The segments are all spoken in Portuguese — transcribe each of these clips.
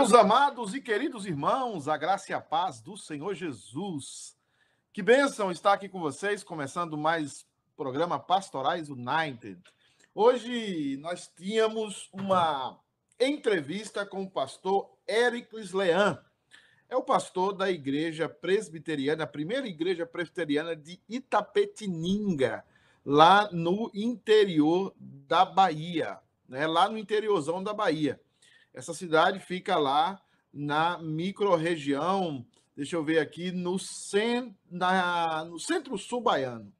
Meus amados e queridos irmãos, a graça e a paz do Senhor Jesus. Que bênção estar aqui com vocês, começando mais programa Pastorais United. Hoje nós tínhamos uma entrevista com o pastor Éricles Leão. É o pastor da igreja presbiteriana, a primeira igreja presbiteriana de Itapetininga, lá no interior da Bahia, né? lá no interiorzão da Bahia. Essa cidade fica lá na microrregião, deixa eu ver aqui, no, cen, na, no centro-sul baiano.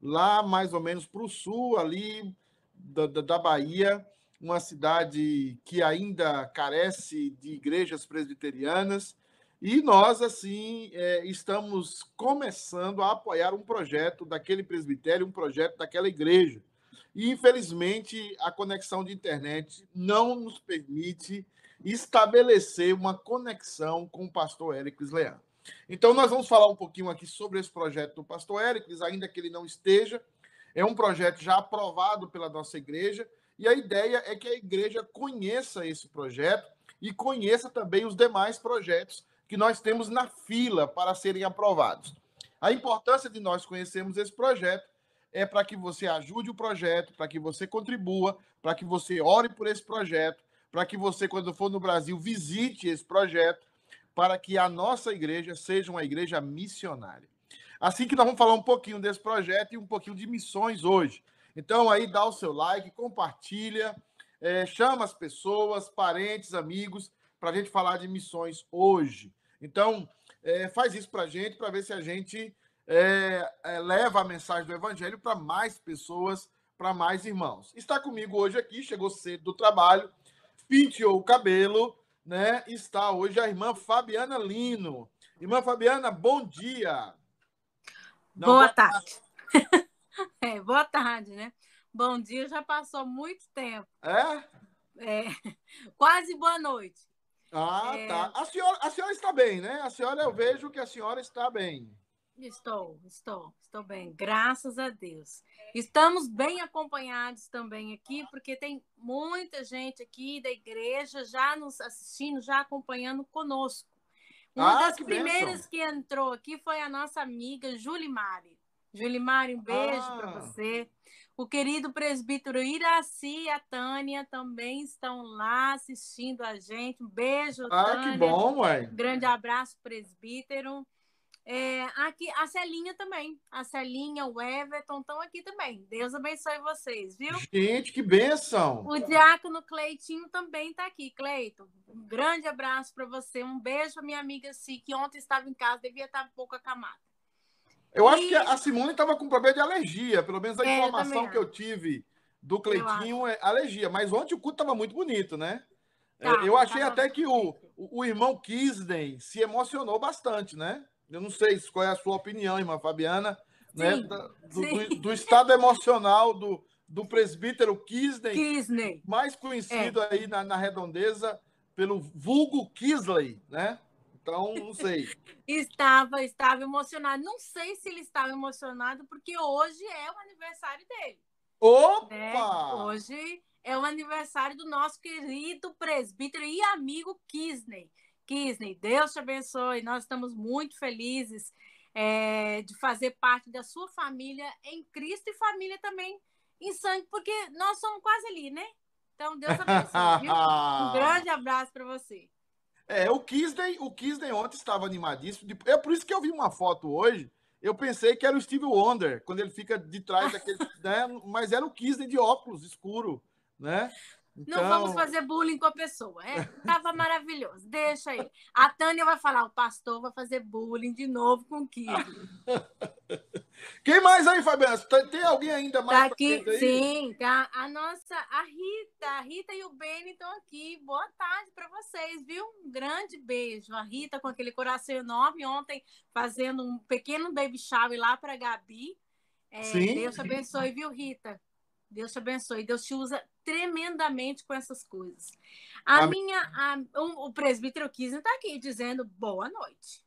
Lá mais ou menos para o sul, ali da, da, da Bahia, uma cidade que ainda carece de igrejas presbiterianas, e nós, assim, é, estamos começando a apoiar um projeto daquele presbitério, um projeto daquela igreja. E, infelizmente, a conexão de internet não nos permite estabelecer uma conexão com o pastor Éricles Leão. Então, nós vamos falar um pouquinho aqui sobre esse projeto do pastor Éricles, ainda que ele não esteja. É um projeto já aprovado pela nossa igreja, e a ideia é que a igreja conheça esse projeto e conheça também os demais projetos que nós temos na fila para serem aprovados. A importância de nós conhecermos esse projeto é para que você ajude o projeto, para que você contribua, para que você ore por esse projeto, para que você, quando for no Brasil, visite esse projeto, para que a nossa igreja seja uma igreja missionária. Assim que nós vamos falar um pouquinho desse projeto e um pouquinho de missões hoje. Então, aí dá o seu like, compartilha, é, chama as pessoas, parentes, amigos, para a gente falar de missões hoje. Então, é, faz isso para a gente, para ver se a gente é, é, leva a mensagem do Evangelho para mais pessoas, para mais irmãos. Está comigo hoje aqui, chegou cedo do trabalho, penteou o cabelo, né? Está hoje a irmã Fabiana Lino. Irmã Fabiana, bom dia. Não, boa, boa, tarde. tarde. é, boa tarde, né? Bom dia já passou muito tempo. É? É, quase boa noite. Ah, é... tá. A senhora, a senhora está bem, né? A senhora, eu vejo que a senhora está bem. Estou, estou, estou bem, graças a Deus. Estamos bem acompanhados também aqui, porque tem muita gente aqui da igreja já nos assistindo, já acompanhando conosco. Uma ah, das primeiras bênção. que entrou aqui foi a nossa amiga Julimari. Julimari, um beijo ah. para você. O querido presbítero Iraci e a Tânia também estão lá assistindo a gente. Um beijo, ah, Tânia. Ah, que bom, mãe. Um grande abraço, presbítero. É, aqui, a Celinha também. A Celinha, o Everton estão aqui também. Deus abençoe vocês, viu? Gente, que benção! O diácono Cleitinho também está aqui. Cleito, um grande abraço para você. Um beijo para minha amiga Si, que ontem estava em casa, devia estar um pouco acamada. Eu e... acho que a Simone estava com problema de alergia, pelo menos a é, informação eu que eu tive do Cleitinho é alergia. Mas ontem o culto estava muito bonito, né? Tá, eu achei tá até que o, o, o irmão Kisden se emocionou bastante, né? Eu não sei qual é a sua opinião, irmã Fabiana, né? sim, né? Do, do, do, estado emocional do, do presbítero Kisney, Kisney. mais conhecido é. aí na, na redondeza pelo vulgo Kisley, né? Então, não sei. estava, estava emocionado. Não sei se ele estava emocionado, porque hoje é o aniversário dele. Opa! Né? Hoje é o aniversário do nosso querido presbítero e amigo Kisney. Kisney, Deus te abençoe. Nós estamos muito felizes é, de fazer parte da sua família em Cristo e família também em sangue, porque nós somos quase ali, né? Então, Deus abençoe. viu? Um grande abraço para você. É, o Kisney, o Kisney ontem estava animadíssimo. É por isso que eu vi uma foto hoje. Eu pensei que era o Steve Wonder, quando ele fica de trás daquele. né? Mas era o Kisney de óculos escuro, né? Então... Não vamos fazer bullying com a pessoa. É, tava maravilhoso. Deixa aí. A Tânia vai falar, o pastor vai fazer bullying de novo com o Kiko. Quem mais aí, Fabiana? Tem alguém ainda mais? Tá aqui, sim. Tá a nossa, a Rita. A Rita e o Beni estão aqui. Boa tarde para vocês, viu? Um grande beijo. A Rita com aquele coração enorme ontem fazendo um pequeno baby shower lá para Gabi. É. Deus te abençoe, viu, Rita? Deus te abençoe. Deus te usa tremendamente com essas coisas. A, a minha, a, o, o presbítero Kisner está aqui dizendo boa noite.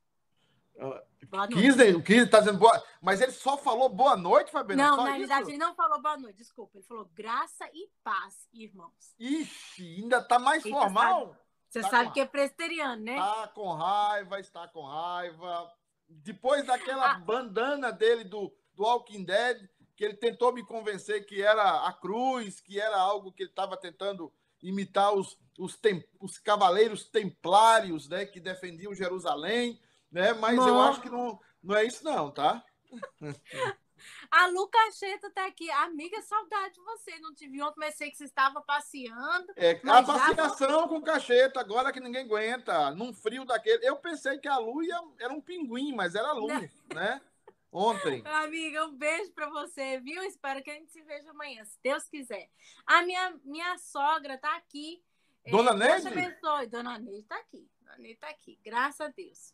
Uh, boa noite. Kisner, o Kisner está dizendo boa Mas ele só falou boa noite, Fabiana? Não, só na isso? verdade, ele não falou boa noite, desculpa. Ele falou graça e paz, irmãos. Ixi, ainda está mais formal? Você tá sabe que é presbiteriano, né? Está com raiva, está com raiva. Depois daquela ah. bandana dele do, do Walking Dead, que ele tentou me convencer que era a cruz, que era algo que ele estava tentando imitar os, os, tem, os cavaleiros templários, né, que defendiam Jerusalém, né? Mas eu acho que não, não é isso não, tá? A Lu Cacheta tá aqui. Amiga, saudade de você. Não te vi ontem, mas sei que você estava passeando. É, a passeação já... com Cacheta, agora que ninguém aguenta, num frio daquele. Eu pensei que a Lu ia, era um pinguim, mas era a Lu, né? Ontem. Amiga, um beijo para você, viu? Espero que a gente se veja amanhã, se Deus quiser. A minha, minha sogra tá aqui. Dona é, Neide? Deus abençoe. Dona Neide tá aqui. Dona Neide tá aqui. Graças a Deus.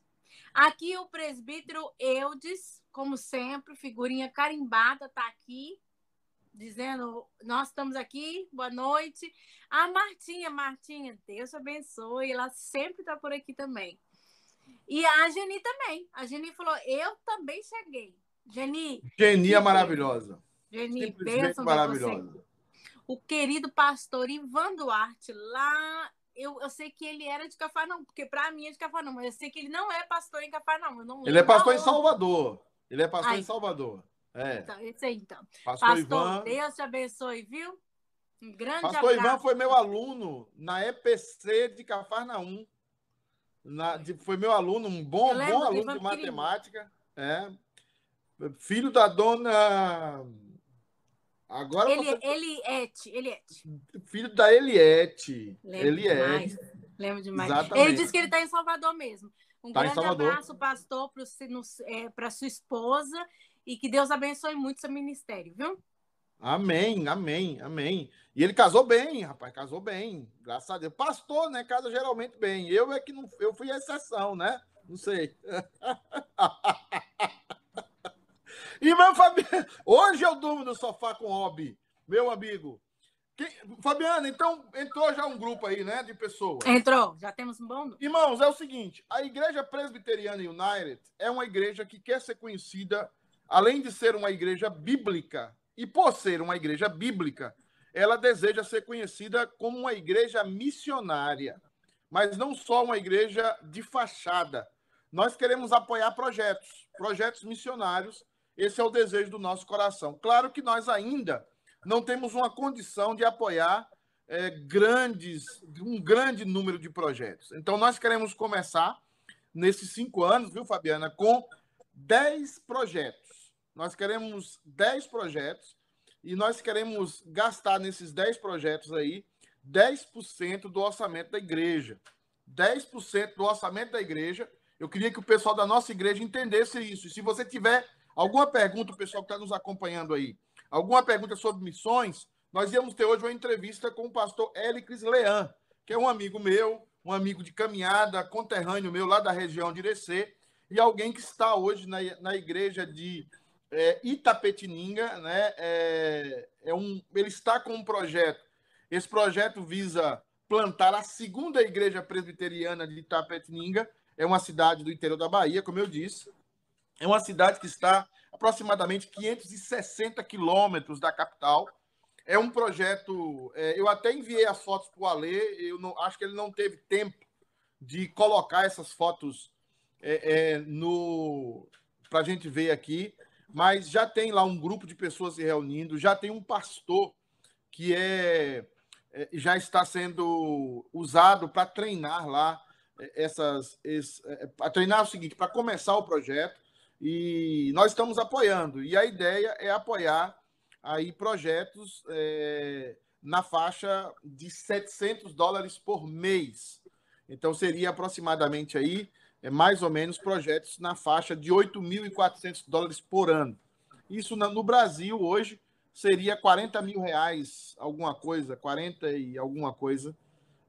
Aqui o presbítero Eudes, como sempre, figurinha carimbada, tá aqui, dizendo: Nós estamos aqui, boa noite. A Martinha, Martinha, Deus abençoe, ela sempre tá por aqui também. E a Geni também. A Geni falou: Eu também cheguei. Geni. Geni é maravilhosa. Geni, bênção maravilhosa. O querido pastor Ivan Duarte, lá eu, eu sei que ele era de Cafarnaum, porque para mim é de Cafarnaum, mas eu sei que ele não é pastor em Cafarnaum. Não ele é pastor em Salvador. Ele é pastor Ai. em Salvador. É. Então, esse aí, então. Pastor, pastor Ivan... Deus te abençoe, viu? Um grande Pastor abraço. Ivan foi meu aluno na EPC de Cafarnaum. Na, de, foi meu aluno, um bom, bom aluno de matemática. É. Filho da dona Agora ele, você... Eliette, Eliette. Filho da Eliette. Lembro Eliette. demais. Lembro demais. Exatamente. Ele disse que ele está em Salvador mesmo. Um tá grande abraço, pastor, para é, sua esposa e que Deus abençoe muito seu ministério, viu? Amém, amém, amém. E ele casou bem, rapaz, casou bem, graças a Deus. Pastor, né? Casa geralmente bem. Eu é que não, eu fui a exceção, né? Não sei. Irmã Fabiana, hoje eu durmo no sofá com o Rob, meu amigo. Quem... Fabiana, então entrou já um grupo aí, né, de pessoas. Entrou, já temos um bom. Irmãos, é o seguinte: a Igreja Presbiteriana United é uma igreja que quer ser conhecida, além de ser uma igreja bíblica, e por ser uma igreja bíblica, ela deseja ser conhecida como uma igreja missionária, mas não só uma igreja de fachada. Nós queremos apoiar projetos, projetos missionários esse é o desejo do nosso coração. Claro que nós ainda não temos uma condição de apoiar é, grandes, um grande número de projetos. Então, nós queremos começar nesses cinco anos, viu, Fabiana, com 10 projetos. Nós queremos 10 projetos e nós queremos gastar nesses 10 projetos aí 10% do orçamento da igreja. 10% do orçamento da igreja. Eu queria que o pessoal da nossa igreja entendesse isso. E se você tiver Alguma pergunta, o pessoal que está nos acompanhando aí, alguma pergunta sobre missões, nós íamos ter hoje uma entrevista com o pastor Élix Leão, que é um amigo meu, um amigo de caminhada, conterrâneo meu lá da região de Irecê, e alguém que está hoje na, na igreja de é, Itapetininga, né? É, é um, ele está com um projeto. Esse projeto visa plantar a segunda igreja presbiteriana de Itapetininga, é uma cidade do interior da Bahia, como eu disse. É uma cidade que está aproximadamente 560 quilômetros da capital. É um projeto. É, eu até enviei as fotos para o Alê, eu não, acho que ele não teve tempo de colocar essas fotos é, é, no para a gente ver aqui, mas já tem lá um grupo de pessoas se reunindo, já tem um pastor que é, é já está sendo usado para treinar lá é, essas. Esse, é, para treinar o seguinte, para começar o projeto e nós estamos apoiando. E a ideia é apoiar aí projetos é, na faixa de 700 dólares por mês. Então seria aproximadamente aí é, mais ou menos projetos na faixa de 8.400 dólares por ano. Isso no Brasil hoje seria 40 mil reais, alguma coisa, 40 e alguma coisa,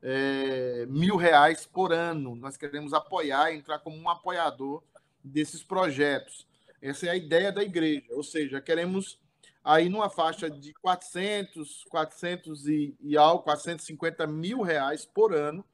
é, mil reais por ano. Nós queremos apoiar, entrar como um apoiador desses projetos. Essa é a ideia da igreja, ou seja, queremos aí numa faixa de 400, 400 e, e algo, 450 mil reais por ano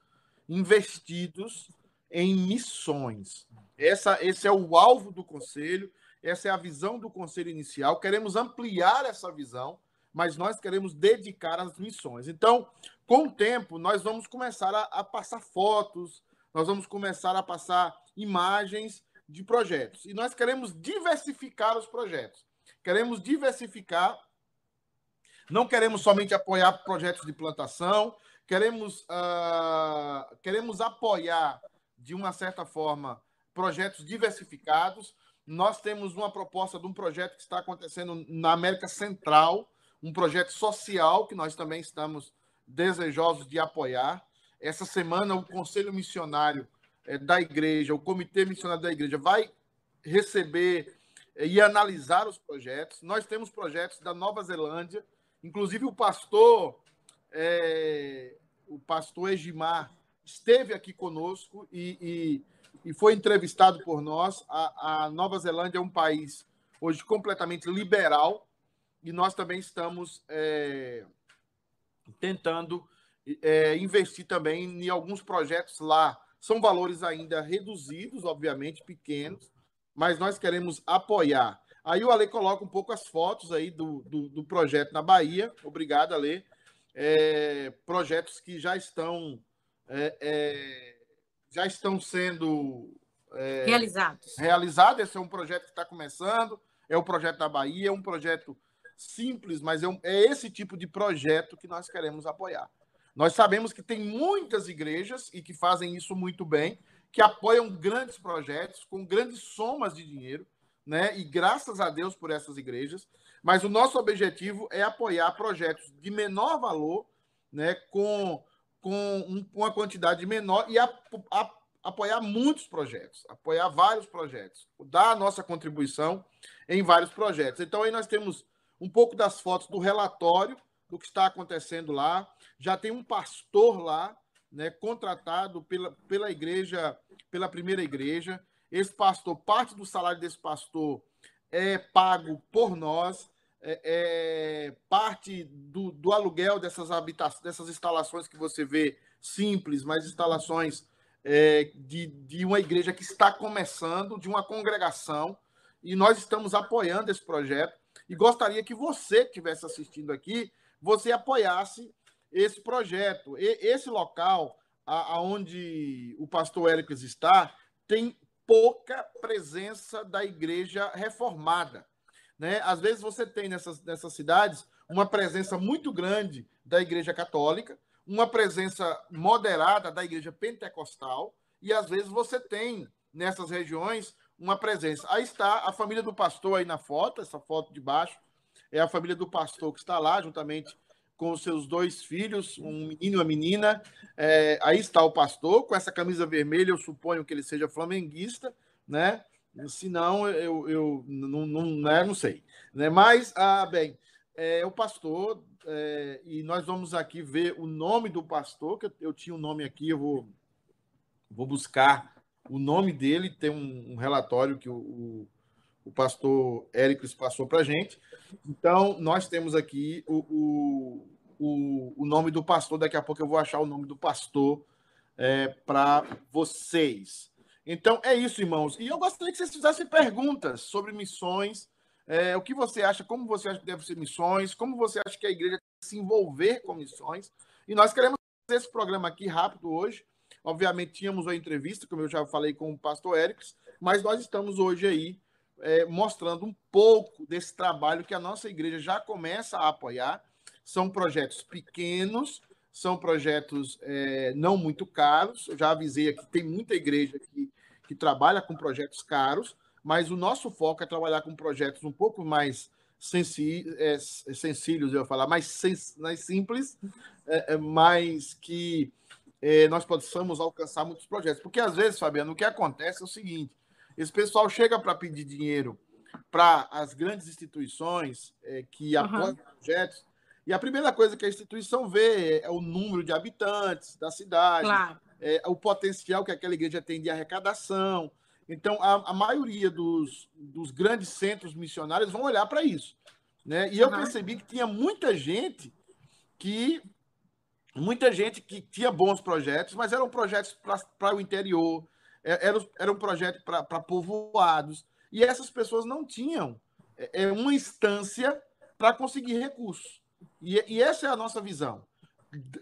investidos em missões. Essa, esse é o alvo do conselho, essa é a visão do conselho inicial. Queremos ampliar essa visão, mas nós queremos dedicar às missões. Então, com o tempo, nós vamos começar a, a passar fotos, nós vamos começar a passar imagens de projetos. E nós queremos diversificar os projetos. Queremos diversificar. Não queremos somente apoiar projetos de plantação, queremos, uh, queremos apoiar, de uma certa forma, projetos diversificados. Nós temos uma proposta de um projeto que está acontecendo na América Central, um projeto social que nós também estamos desejosos de apoiar. Essa semana, o Conselho Missionário eh, da Igreja, o Comitê Missionário da Igreja, vai receber eh, e analisar os projetos. Nós temos projetos da Nova Zelândia, inclusive o pastor, é, o pastor Egimar, esteve aqui conosco e, e, e foi entrevistado por nós. A, a, Nova Zelândia é um país hoje completamente liberal e nós também estamos é, tentando é, investir também em alguns projetos lá. São valores ainda reduzidos, obviamente, pequenos, mas nós queremos apoiar. Aí o Ale coloca um pouco as fotos aí do, do, do projeto na Bahia. Obrigado, Ale. É, projetos que já estão é, é já estão sendo é, realizados. Realizado. Esse é um projeto que está começando. É o projeto da Bahia, é um projeto simples, mas é, um, é esse tipo de projeto que nós queremos apoiar. Nós sabemos que tem muitas igrejas e que fazem isso muito bem, que apoiam grandes projetos com grandes somas de dinheiro, né? E graças a Deus por essas igrejas. Mas o nosso objetivo é apoiar projetos de menor valor, né? Com, com um, uma quantidade menor e apoiar muitos projetos, apoiar vários projetos, dar a nossa contribuição em vários projetos. Então aí nós temos um pouco das fotos do relatório do que está acontecendo lá. Já tem um pastor lá, né, contratado pela, pela igreja, pela primeira igreja. Esse pastor, parte do salário desse pastor é pago por nós, é, é parte do, do aluguel dessas habitações, dessas instalações que você vê simples, mas instalações é, de, de uma igreja que está começando, de uma congregação, e nós estamos apoiando esse projeto e gostaria que você que estivesse assistindo aqui, você apoiasse esse projeto. E, esse local aonde o pastor Éricles está tem pouca presença da igreja reformada. Né? Às vezes você tem nessas, nessas cidades uma presença muito grande da igreja católica, uma presença moderada da igreja pentecostal, e às vezes você tem nessas regiões uma presença. Aí está a família do pastor aí na foto, essa foto de baixo é a família do pastor que está lá, juntamente com os seus dois filhos, um menino e uma menina. É, aí está o pastor, com essa camisa vermelha, eu suponho que ele seja flamenguista, né? Se não, eu, eu não, não, né, não sei. Né? Mas, ah, bem, é o pastor, é, e nós vamos aqui ver o nome do pastor, que eu, tinha um nome aqui, eu vou, vou buscar o nome dele, tem um, um relatório que o, o, o pastor Éricles passou para gente. Então, nós temos aqui o, o, o, o, nome do pastor, daqui a pouco eu vou achar o nome do pastor é, para vocês. Então, é isso, irmãos. E eu gostaria que vocês fizessem perguntas sobre missões. É, o que você acha, como você acha que deve ser missões, como você acha que a igreja deve se envolver com missões. E nós queremos fazer esse programa aqui rápido hoje, Obviamente, tínhamos uma entrevista, como eu já falei com o pastor Erics, mas nós estamos hoje aí é, mostrando um pouco desse trabalho que a nossa igreja já começa a apoiar. São projetos pequenos, são projetos é, não muito caros. Eu já avisei aqui, tem muita igreja que, que trabalha com projetos caros, mas o nosso foco é trabalhar com projetos um pouco mais sensi, é, eu ia falar, mais, sens, mais simples, é, é mais que é, nós possamos alcançar muitos projetos. Porque às vezes, Fabiano, o que acontece é o seguinte: esse pessoal chega para pedir dinheiro para as grandes instituições é, que apoiam uhum. projetos, e a primeira coisa que a instituição vê é o número de habitantes da cidade, claro. é, o potencial que aquela igreja tem de arrecadação. Então, a, a maioria dos, dos grandes centros missionários vão olhar para isso. Né? E eu uhum. percebi que tinha muita gente que muita gente que tinha bons projetos, mas eram projetos para o interior, é, eram, eram projetos para povoados, e essas pessoas não tinham é, é uma instância para conseguir recursos. E, e, essa é a nossa visão.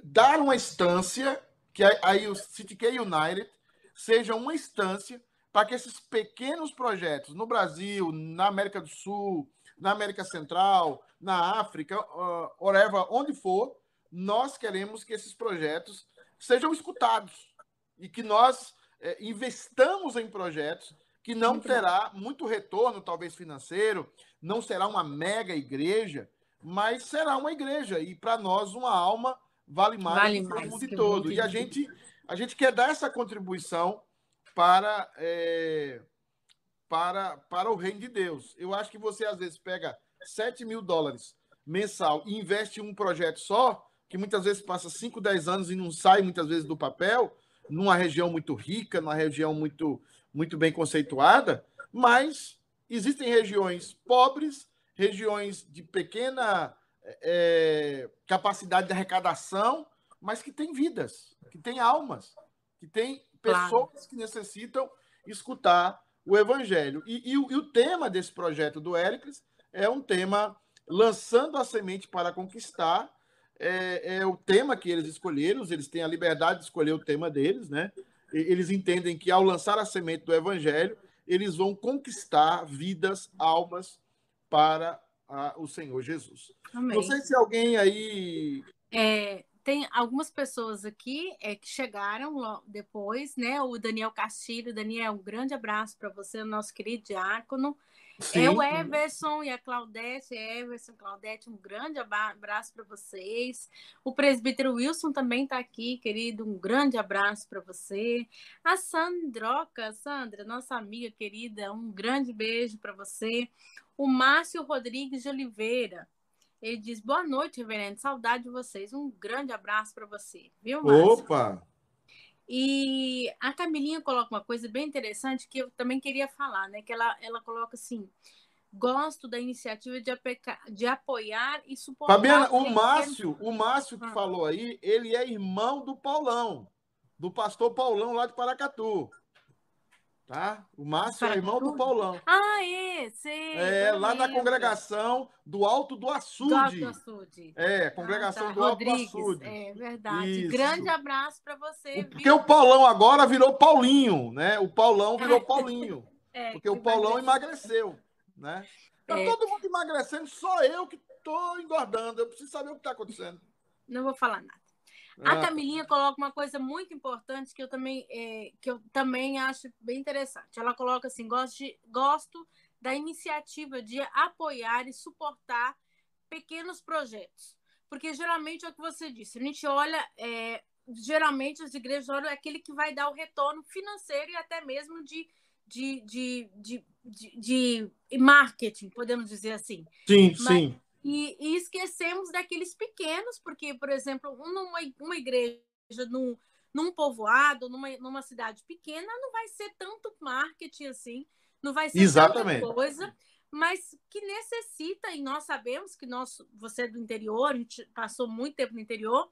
dar uma instância, que aí o CityK United seja uma instância para que esses pequenos projetos no Brasil, na América do Sul, na América Central, na África, uh, whatever, onde for, nós queremos que esses projetos sejam escutados e que nós é, investamos em projetos que não terá muito retorno, talvez financeiro, não será uma mega igreja, mas será uma igreja e para nós uma alma vale mais vale do que o mundo todo. E a gente a gente quer dar essa contribuição para é, para para o reino de Deus. Eu acho que você às vezes pega 7 mil dólares mensal e investe em um projeto só, que muitas vezes passa 5, 10 anos e não sai muitas vezes do papel, numa região muito rica, numa região muito, muito bem conceituada, mas existem regiões pobres, regiões de pequena é, capacidade de arrecadação, mas que têm vidas, que têm almas, que têm pessoas claro. que necessitam escutar o evangelho. E, e, e, o tema desse projeto do Éricles é um tema lançando a semente para conquistar. É, é, o tema que eles escolheram, eles têm a liberdade de escolher o tema deles, né? Eles entendem que ao lançar a semente do evangelho, eles vão conquistar vidas, almas para a, o Senhor Jesus. Amém. Não sei se alguém aí. É, tem algumas pessoas aqui é, que chegaram depois, né? O Daniel Castilho. Daniel, um grande abraço para você, nosso querido diácono. Sim. É o Everson e a Claudete. Everson, Claudete, um grande abraço para vocês. O presbítero Wilson também está aqui, querido. Um grande abraço para você. A Sandroca, Sandra, nossa amiga querida, um grande beijo para você. O Márcio Rodrigues de Oliveira. Ele diz: Boa noite, reverendo. Saudade de vocês. Um grande abraço para você, viu, Márcio? Opa! E a Camilinha coloca uma coisa bem interessante que eu também queria falar, né? Que ela, ela coloca assim: gosto da iniciativa de, apeca, de apoiar e suportar. Fabiana, o Márcio, o Márcio que ah. falou aí, ele é irmão do Paulão, do pastor Paulão lá de Paracatu. Tá? O Márcio é irmão do Paulão. Ah, é, sei. É, lá na congregação do Alto do Açude. Do Alto do Açude. É, congregação ah, tá. do Rodrigues, Alto do Açude. É verdade. Isso. Grande abraço para você. Porque viu? o Paulão agora virou Paulinho, né? O Paulão virou é. Paulinho. É, porque o Paulão emagreceu, né? Tá é. todo mundo emagrecendo, só eu que tô engordando. Eu preciso saber o que está acontecendo. Não vou falar nada. A. Camilinha coloca uma coisa muito importante que eu também, é, que eu também acho bem interessante. Ela coloca assim: gosto, de, gosto da iniciativa de apoiar e suportar pequenos projetos. Porque geralmente é o que você disse, a gente olha, é, geralmente as igrejas olham aquele que vai dar o retorno financeiro e até mesmo de, de, de, de, de, de marketing, podemos dizer assim. Sim, Mas, sim. E, e, esquecemos daqueles pequenos, porque, por exemplo, numa uma igreja, num, num povoado, numa, numa cidade pequena, não vai ser tanto marketing assim, não vai ser Exatamente. tanta coisa, mas que necessita, e nós sabemos que nós, você é do interior, a gente passou muito tempo no interior,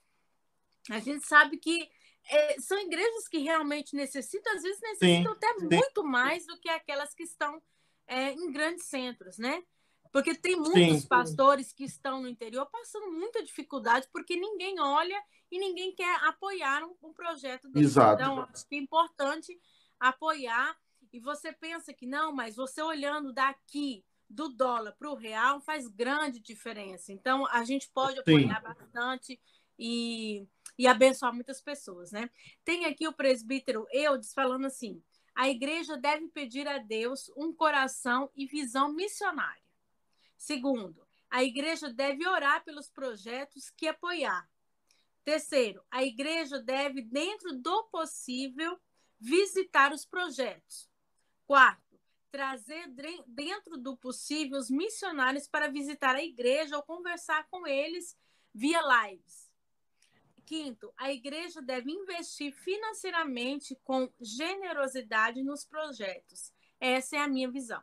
a gente sabe que é, são igrejas que realmente necessitam, às vezes necessitam sim, até sim. muito mais do que aquelas que estão é, em grandes centros, né? Porque tem muitos Sim. pastores que estão no interior passando muita dificuldade porque ninguém olha e ninguém quer apoiar um, um projeto desse. Exato. Então, acho que é importante apoiar. E você pensa que não, mas você olhando daqui do dólar para o real faz grande diferença. Então, a gente pode apoiar Sim. bastante e, e abençoar muitas pessoas, né? Tem aqui o presbítero Eudes falando assim: a igreja deve pedir a Deus um coração e visão missionária. Segundo, a igreja deve orar pelos projetos que apoiar. Terceiro, a igreja deve, dentro do possível, visitar os projetos. Quarto, trazer dentro do possível os missionários para visitar a igreja ou conversar com eles via lives. Quinto, a igreja deve investir financeiramente com generosidade nos projetos. Essa é a minha visão.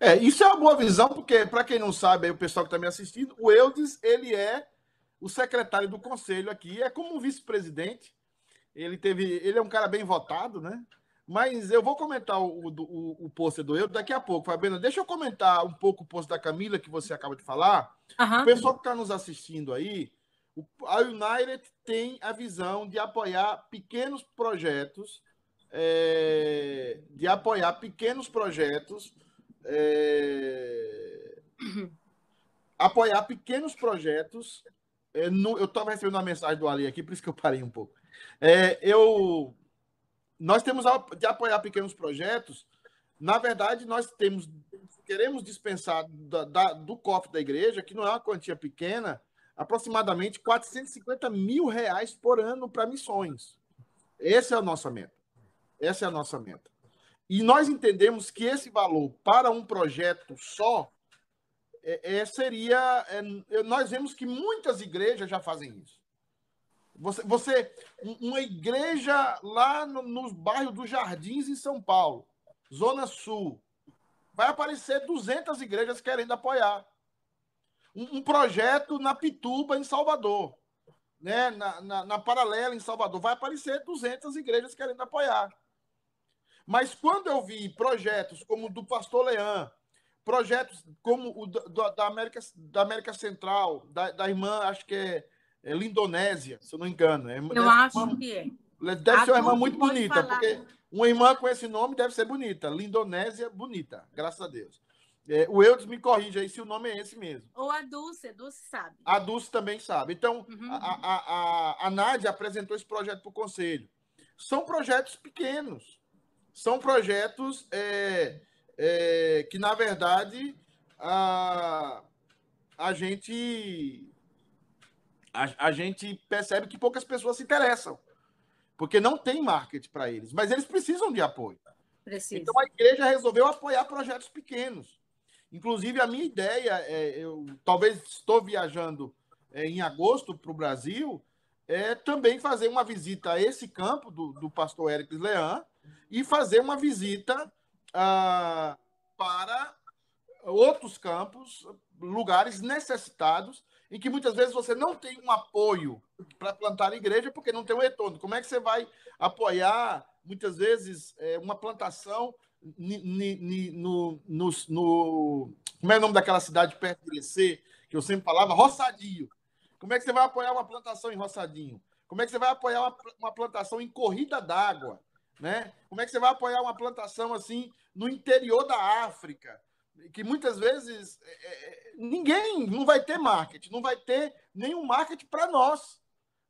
É, isso é uma boa visão, porque, para quem não sabe, aí, o pessoal que está me assistindo, o Eudes, ele é o secretário do conselho aqui, é como um vice-presidente. Ele teve, ele é um cara bem votado, né? Mas eu vou comentar o, o, o pôster do Eudes daqui a pouco, Fabiana. Deixa eu comentar um pouco o pôster da Camila, que você acaba de falar. Uhum. O pessoal que está nos assistindo aí, a United tem a visão de apoiar pequenos projetos, é, de apoiar pequenos projetos, é, apoiar pequenos projetos. É, no, eu estava recebendo uma mensagem do Ali aqui, por isso que eu parei um pouco. É, eu, nós temos de apoiar pequenos projetos. Na verdade, nós temos queremos dispensar da, da, do cofre da igreja, que não é uma quantia pequena, aproximadamente 450 mil reais por ano para missões. Essa é a nossa meta. Essa é a nossa meta. E nós entendemos que esse valor para um projeto só é, é seria. É, nós vemos que muitas igrejas já fazem isso. Você, você uma igreja lá no, nos bairros dos Jardins, em São Paulo, Zona Sul, vai aparecer 200 igrejas querendo apoiar um, um projeto na Pituba, em Salvador, né? Na, na, na, Paralela, em Salvador, vai aparecer 200 igrejas querendo apoiar. Mas quando eu vi projetos como o do Pastor Leão, projetos como o da, da, América, da América Central, da, da irmã, acho que é, é Lindonésia, se eu não engano. É, eu acho uma, que é. Deve ser uma irmã muito bonita, falar. porque uma irmã com esse nome deve ser bonita. Lindonésia, bonita, graças a Deus. É, o Eudes me corrige aí se o nome é esse mesmo. Ou a Dulce, a Dulce sabe. A Dulce também sabe. Então, uhum. a, a, a, a Nádia apresentou esse projeto para o Conselho. São projetos pequenos. São projetos é, é, que, na verdade, a, a gente a, a gente percebe que poucas pessoas se interessam. Porque não tem marketing para eles. Mas eles precisam de apoio. Precisa. Então a igreja resolveu apoiar projetos pequenos. Inclusive, a minha ideia, é, eu talvez estou viajando é, em agosto para o Brasil, é também fazer uma visita a esse campo do, do pastor Eric Leão e fazer uma visita ah, para outros campos, lugares necessitados, em que muitas vezes você não tem um apoio para plantar a igreja porque não tem um retorno. Como é que você vai apoiar, muitas vezes, é, uma plantação no, no, no, Como é o nome daquela cidade perto de Irecê, que eu sempre falava? Roçadinho. Como é que você vai apoiar uma plantação em Roçadinho? Como é que você vai apoiar uma, uma plantação em corrida d'água? Né? Como é que você vai apoiar uma plantação assim no interior da África? Que muitas vezes é, é ninguém não vai ter marketing, não vai ter nenhum marketing para nós.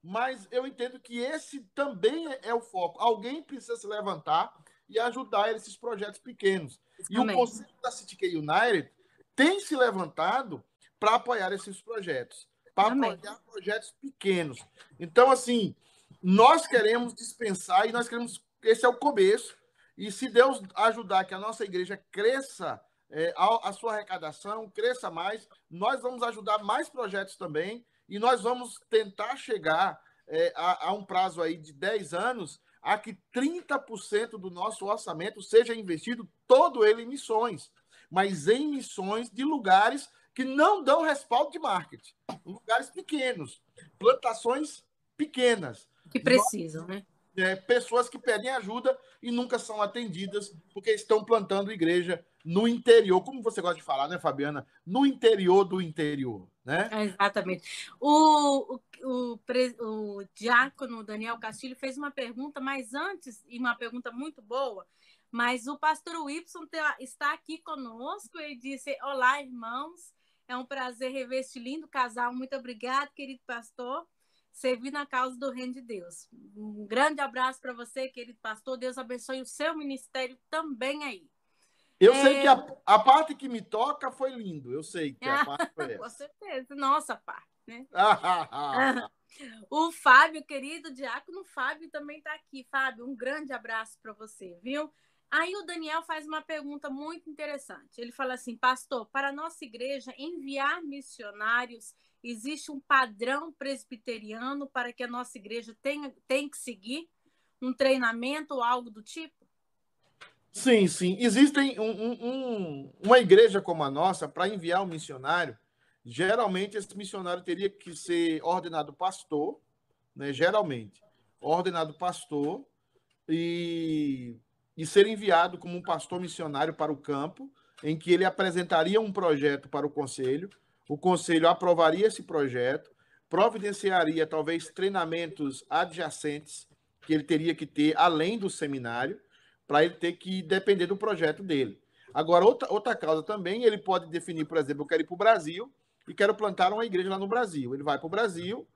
Mas eu entendo que esse também é, é o foco. Alguém precisa se levantar e ajudar esses projetos pequenos. E o Conselho da City K United tem se levantado para apoiar esses projetos, para apoiar projetos pequenos. Então, assim, nós queremos dispensar e nós queremos. Esse é o começo. E se Deus ajudar que a nossa igreja cresça é, a, a sua arrecadação, cresça mais, nós vamos ajudar mais projetos também e nós vamos tentar chegar é, a, a, um prazo aí de 10 anos a que 30% do nosso orçamento seja investido todo ele em missões, mas em missões de lugares que não dão respaldo de marketing, lugares pequenos, plantações pequenas. Que precisam, né? É, pessoas que pedem ajuda e nunca são atendidas porque estão plantando igreja no interior, como você gosta de falar, né, Fabiana? No interior do interior, né? É, exatamente. O, o, o, o, diácono Daniel Castilho fez uma pergunta, mas antes, e uma pergunta muito boa, mas o pastor Wilson está aqui conosco e disse: Olá, irmãos, é um prazer rever este lindo casal. Muito obrigado, querido pastor. Servir na causa do reino de Deus. Um grande abraço para você, querido pastor. Deus abençoe o seu ministério também aí. Eu é... sei que a, a, parte que me toca foi lindo. Eu sei que a parte foi essa. Com certeza. Nossa parte, né? o Fábio, querido diácono Fábio, também está aqui. Fábio, um grande abraço para você, viu? Aí o Daniel faz uma pergunta muito interessante. Ele fala assim, pastor, para a nossa igreja enviar missionários, existe um padrão presbiteriano para que a nossa igreja tenha, tenha que seguir? Um treinamento ou algo do tipo? Sim, sim. Existem um, um, uma igreja como a nossa, para enviar um missionário, geralmente esse missionário teria que ser ordenado pastor, né? geralmente, ordenado pastor, e, e ser enviado como um pastor missionário para o campo, em que ele apresentaria um projeto para o conselho, o conselho aprovaria esse projeto, providenciaria talvez treinamentos adjacentes que ele teria que ter além do seminário, para ele ter que depender do projeto dele. Agora, outra, outra causa também, ele pode definir, por exemplo, eu quero ir para o Brasil e quero plantar uma igreja lá no Brasil. Ele vai para o Brasil,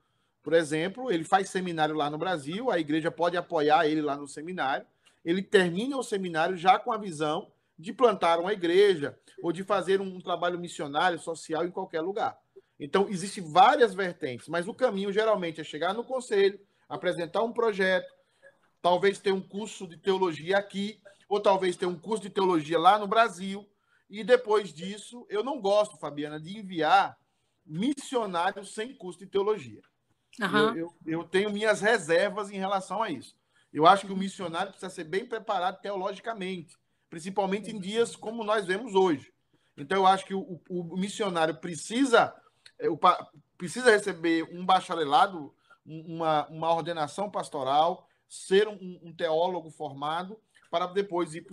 por exemplo, ele faz seminário lá no Brasil, a igreja pode apoiar ele lá no seminário, ele termina o seminário já com a visão de plantar uma igreja ou de fazer um trabalho missionário, social em qualquer lugar. Então, existem várias vertentes, mas o caminho geralmente é chegar no conselho, apresentar um projeto, talvez ter um curso de teologia aqui, ou talvez ter um curso de teologia lá no Brasil. E depois disso, eu não gosto, Fabiana, de enviar missionários sem curso de teologia. Uhum. Eu, eu, eu, tenho minhas reservas em relação a isso. Eu acho que o missionário precisa ser bem preparado teologicamente, principalmente em dias como nós vemos hoje. Então, eu acho que o, o, o missionário precisa, é, precisa receber um bacharelado, uma, uma ordenação pastoral, ser um, um teólogo formado para depois ir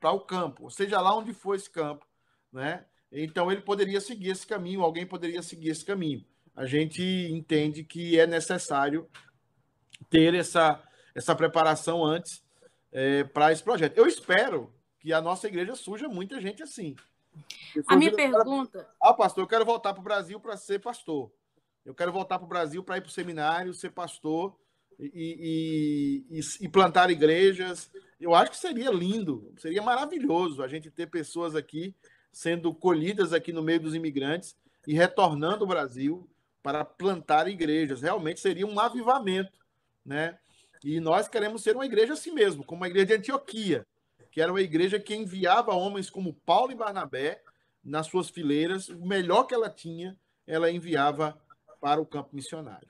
para o campo, seja lá onde for esse campo, né? Então ele poderia seguir esse caminho, alguém poderia seguir esse caminho. A gente entende que é necessário ter essa, essa preparação antes é, para esse projeto. Eu espero que a nossa igreja surja muita gente assim. A minha pergunta. Ah, pastor, eu quero voltar para o Brasil para ser pastor. Eu quero voltar para o Brasil para ir para o seminário, ser pastor e, e, e, plantar igrejas. Eu acho que seria lindo, seria maravilhoso a gente ter pessoas aqui sendo colhidas aqui no meio dos imigrantes e retornando ao Brasil para plantar igrejas. Realmente seria um avivamento, né? E nós queremos ser uma igreja assim mesmo, como a igreja de Antioquia, que era uma igreja que enviava homens como Paulo e Barnabé nas suas fileiras, o melhor que ela tinha, ela enviava para o campo missionário.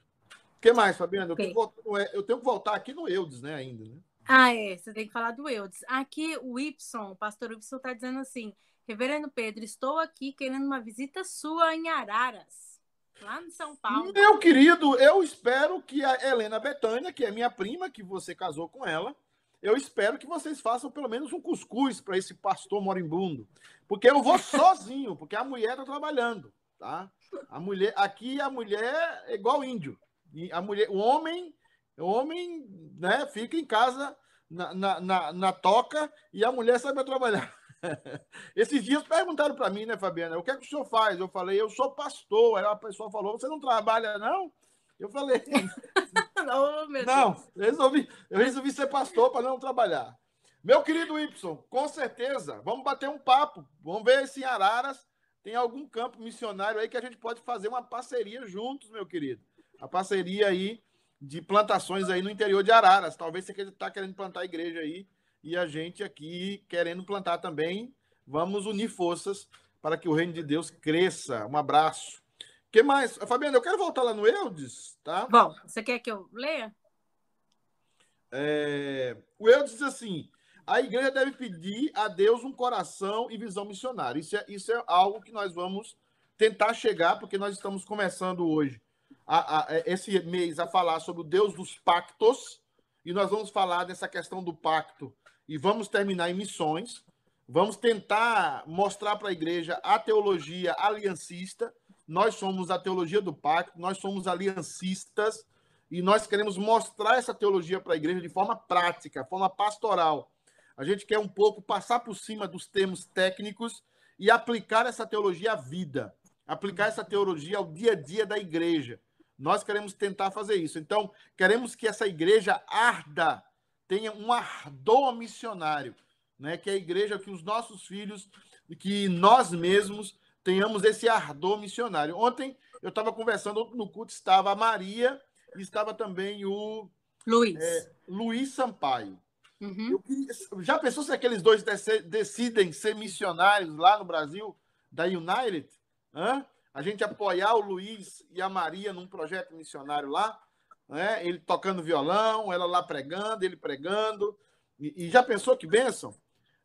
O que mais, Fabiana? Eu, tenho voltar, eu, tenho que voltar aqui no Eudes, né, ainda, né? Ah, é, você tem que falar do Eudes. Aqui o Y, o pastor Y está dizendo assim, Reverendo Pedro, estou aqui querendo uma visita sua em Araras, lá em São Paulo. Meu querido, eu espero que a Helena Betânia, que é minha prima, que você casou com ela, eu espero que vocês façam pelo menos um cuscuz para esse pastor moribundo. Porque eu vou sozinho, porque a mulher está trabalhando, tá? A mulher, aqui a mulher é igual índio. E a mulher, o homem, o homem, né, fica em casa na, na, na, na toca e a mulher sai para trabalhar. Esses dias perguntaram para mim, né, Fabiana, o que é que o senhor faz? Eu falei, eu sou pastor. Aí a pessoa falou, você não trabalha, não? Eu falei, oh, não, resolvi, eu resolvi ser pastor para não trabalhar. Meu querido Y, com certeza, vamos bater um papo. Vamos ver se em Araras tem algum campo missionário aí que a gente pode fazer uma parceria juntos, meu querido a parceria aí de plantações aí no interior de Araras. Talvez você está querendo plantar igreja aí e a gente aqui querendo plantar também. Vamos unir forças para que o reino de Deus cresça. Um abraço. O que mais? Fabiana, eu quero voltar lá no Eudes, tá? Bom, você quer que eu leia? É... O Eudes diz assim: a igreja deve pedir a Deus um coração e visão missionária. Isso é, isso é algo que nós vamos tentar chegar, porque nós estamos começando hoje a, a, esse mês a falar sobre o Deus dos pactos, e nós vamos falar dessa questão do pacto e vamos terminar em missões. Vamos tentar mostrar para a igreja a teologia aliancista. Nós somos a teologia do pacto, nós somos aliancistas e nós queremos mostrar essa teologia para a igreja de forma prática, forma pastoral. A gente quer um pouco passar por cima dos termos técnicos e aplicar essa teologia à vida, aplicar essa teologia ao dia a dia da igreja. Nós queremos tentar fazer isso. Então, queremos que essa igreja arda, tenha um ardor missionário, né? Que a igreja, que os nossos filhos, que nós mesmos tenhamos esse ardor missionário. Ontem eu estava conversando no culto, estava a Maria e estava também o Luiz, é, Luiz Sampaio. Uhum. Queria, já pensou se aqueles dois decidem ser missionários lá no Brasil, da United? Hã? a gente apoiar o Luiz e a Maria num projeto missionário lá, né? ele tocando violão, ela lá pregando, ele pregando. E, e já pensou que bênção?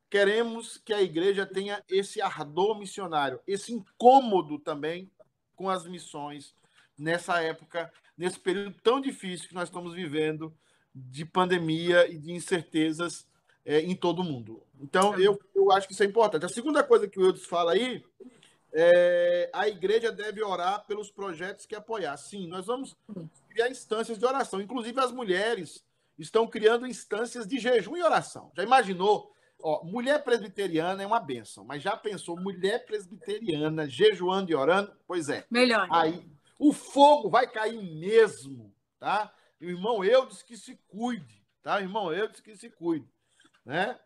Queremos que a igreja tenha esse ardor missionário, esse incômodo também com as missões nessa época, nesse período tão difícil que nós estamos vivendo de pandemia e de incertezas é, em todo o mundo. Então, eu, eu acho que isso é importante. A segunda coisa que o Eudes fala aí É, a igreja deve orar pelos projetos que apoiar. Sim, nós vamos criar instâncias de oração. Inclusive, as mulheres estão criando instâncias de jejum e oração. Já imaginou? Ó, mulher presbiteriana é uma benção, mas já pensou mulher presbiteriana jejuando e orando? Pois é. Melhor. Aí o fogo vai cair mesmo, tá? E o irmão Eudes que se cuide, tá? O irmão Eudes que se cuide, né?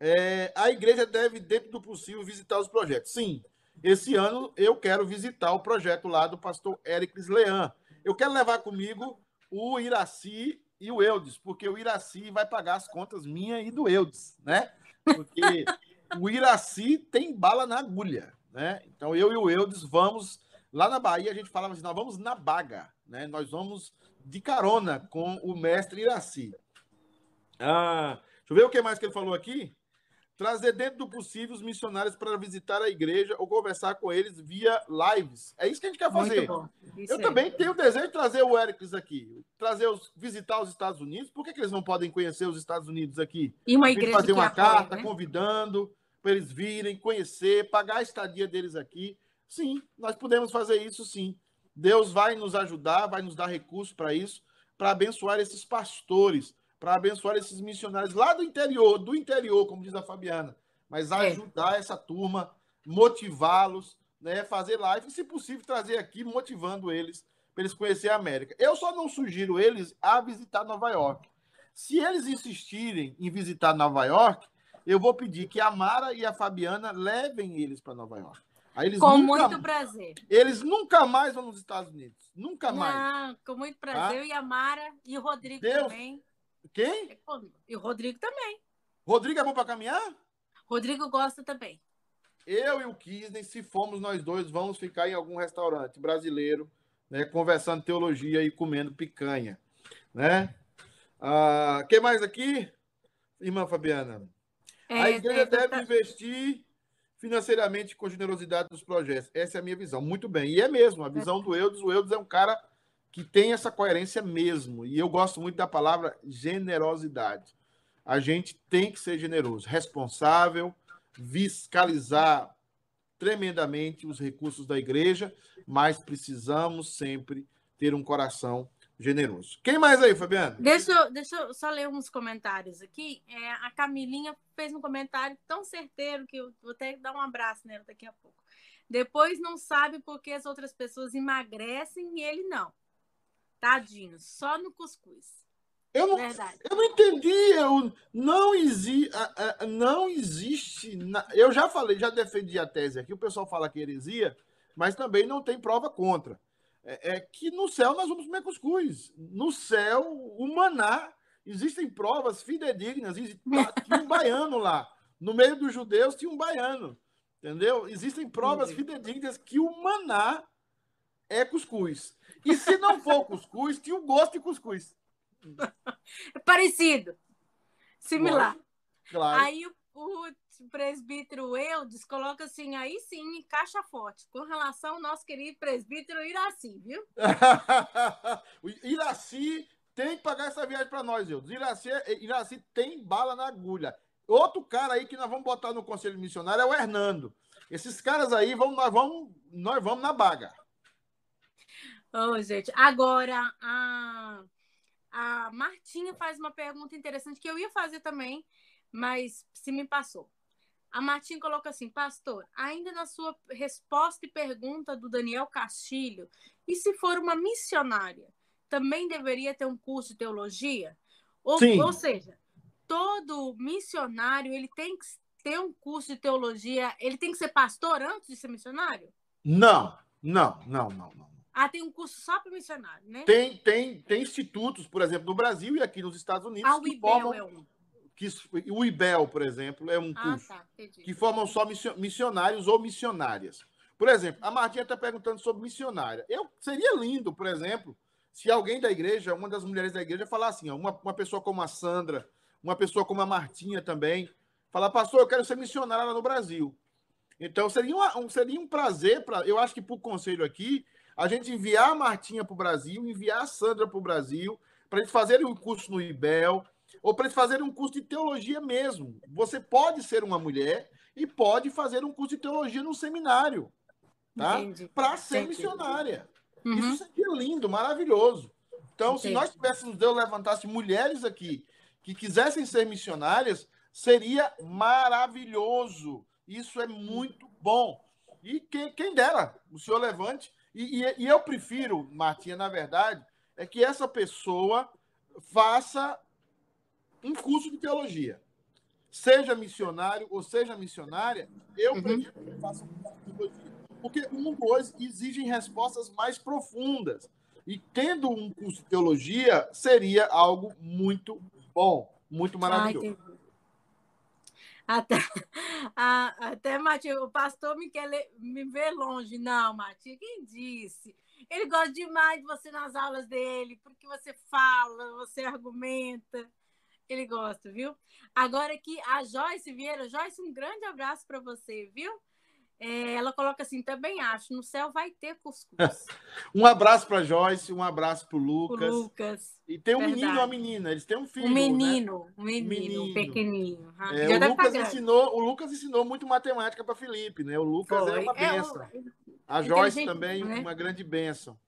É, a igreja deve, dentro do possível, visitar os projetos. Sim, esse ano eu quero visitar o projeto lá do pastor Éricles Leão. Eu quero levar comigo o Iraci e o Eudes, porque o Iraci vai pagar as contas minha e do Eudes, né? Porque o Iraci tem bala na agulha, né? Então eu e o Eudes vamos lá na Bahia, a gente falava assim, nós vamos na baga, né? Nós vamos de carona com o mestre Iraci. Ah, deixa eu ver o que mais que ele falou aqui. Trazer dentro do possível os missionários para visitar a igreja ou conversar com eles via lives. É isso que a gente quer fazer. Eu é. também tenho o desejo de trazer o Ericles aqui, trazer os, visitar os Estados Unidos. Por que, que eles não podem conhecer os Estados Unidos aqui? E uma igreja fazer uma carta né? convidando para eles virem, conhecer, pagar a estadia deles aqui. Sim, nós podemos fazer isso sim. Deus vai nos ajudar, vai nos dar recursos para isso, para abençoar esses pastores para abençoar esses missionários lá do interior, do interior, como diz a Fabiana, mas é. ajudar é. essa turma, motivá-los, né, fazer live e, se possível, trazer aqui, motivando eles para eles conhecerem a América. Eu só não sugiro eles a visitar Nova York. Se eles insistirem em visitar Nova York, eu vou pedir que a Mara e a Fabiana levem eles para Nova York. com nunca, muito prazer. Eles nunca mais vão nos Estados Unidos. Nunca não, mais. Com muito prazer. Eu e a Mara e o Rodrigo Deus, também. Quem? É e o Rodrigo também. Rodrigo é bom para caminhar? Rodrigo gosta também. Eu e o Kisney, se formos nós dois, vamos ficar em algum restaurante brasileiro, né, conversando teologia e comendo picanha, né? Ah, que mais aqui, irmã Fabiana? É, a igreja é, deve tá... investir financeiramente com generosidade nos projetos. Essa é a minha visão. Muito bem. E é mesmo, a visão do Eudes. O Eudes é um cara que tem essa coerência mesmo. E eu gosto muito da palavra generosidade. A gente tem que ser generoso, responsável, fiscalizar tremendamente os recursos da igreja, mas precisamos sempre ter um coração generoso. Quem mais aí, Fabiana? Deixa eu, deixa eu só ler uns comentários aqui. É, a Camilinha fez um comentário tão certeiro que eu vou até dar um abraço nela daqui a pouco. Depois não sabe por que as outras pessoas emagrecem e ele não. Tadinho, só no cuscuz. Eu não, Verdade. eu não entendi. Eu, não, exi, não existe. Eu já falei, já defendi a tese aqui. O pessoal fala que é heresia, mas também não tem prova contra. É, é que no céu nós vamos comer cuscuz. No céu, o maná, existem provas fidedignas. Tinha um baiano lá. No meio dos judeus tinha um baiano. Entendeu? Existem provas fidedignas que o maná é cuscuz. E se não for cuscuz, tinha um gosto de cuscuz. É parecido. Similar. Claro. Aí o, o presbítero Eudes coloca assim, aí sim, caixa forte, com relação ao nosso querido presbítero Iraci, viu? o Iraci tem que pagar essa viagem para nós, Eudes. Iraci, Iraci tem bala na agulha. Outro cara aí que nós vamos botar no conselho missionário é o Hernando. Esses caras aí, vamos, nós, vamos, nós vamos na baga. Oh, gente. Agora, a, a Martinha faz uma pergunta interessante que eu ia fazer também, mas se me passou. A Martinha coloca assim, pastor, ainda na sua resposta e pergunta do Daniel Castilho, e se for uma missionária, também deveria ter um curso de teologia? Ou, Sim. ou seja, todo missionário ele tem que ter um curso de teologia, ele tem que ser pastor antes de ser missionário? Não, não, não, não, não. Ah, tem um curso só para missionário, né? Tem, tem, tem institutos, por exemplo, no Brasil e aqui nos Estados Unidos. Ah, o IBEL formam, é um. Que, o IBEL, por exemplo, é um ah, curso tá, que formam só missionários ou missionárias. Por exemplo, a Martinha está perguntando sobre missionária. Eu seria lindo, por exemplo, se alguém da igreja, uma das mulheres da igreja, falar assim, ó, uma, uma pessoa como a Sandra, uma pessoa como a Martinha também, falar, pastor, eu quero ser missionária lá no Brasil. Então, seria, uma, um, seria um prazer, para eu acho que para o conselho aqui, a gente enviar a Martinha para o Brasil, enviar a Sandra para o Brasil, para eles fazerem um curso no IBEL, ou para eles fazerem um curso de teologia mesmo. Você pode ser uma mulher e pode fazer um curso de teologia no seminário. tá? Para ser Entendi. missionária. Uhum. Isso seria lindo, maravilhoso. Então, Entendi. se nós tivéssemos, Deus levantasse mulheres aqui que quisessem ser missionárias, seria maravilhoso. Isso é muito bom. E quem, quem dera, o senhor levante. E, e, e eu prefiro, Martinha, na verdade, é que essa pessoa faça um curso de teologia. Seja missionário ou seja missionária, eu uhum. prefiro que faça um curso de teologia. Porque um dois exigem respostas mais profundas. E tendo um curso de teologia seria algo muito bom, muito maravilhoso. Até, a, até Matheus, o pastor me quer me ver longe. Não, Matheus, quem disse? Ele gosta demais de você nas aulas dele, porque você fala, você argumenta. Ele gosta, viu? Agora aqui, a Joyce Vieira. Joyce, um grande abraço para você, viu? É, ela coloca assim, também acho, no céu vai ter cuscuz. um abraço para Joyce, um abraço para o Lucas. Lucas. E tem um Verdade. menino e uma menina, eles têm um filho. Um menino, né? um menino. Um pequenininho. É, o, Lucas ensinou, o Lucas ensinou muito matemática para Felipe, né? O Lucas Foi. é uma benção. É, o... A Joyce também, né? uma grande benção.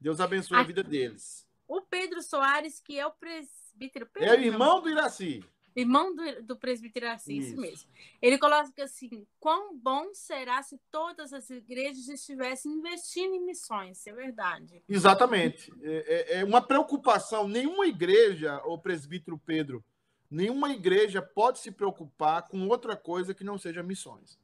Deus abençoe a... a vida deles. O Pedro Soares, que é o presbítero Pedro. É o irmão do Iraci irmão do, do presbítero assim, isso. isso mesmo. Ele coloca assim: quão bom será se todas as igrejas estivessem investindo em missões, isso é verdade. Exatamente. É, é, é uma preocupação. Nenhuma igreja, o presbítero Pedro, nenhuma igreja pode se preocupar com outra coisa que não seja missões.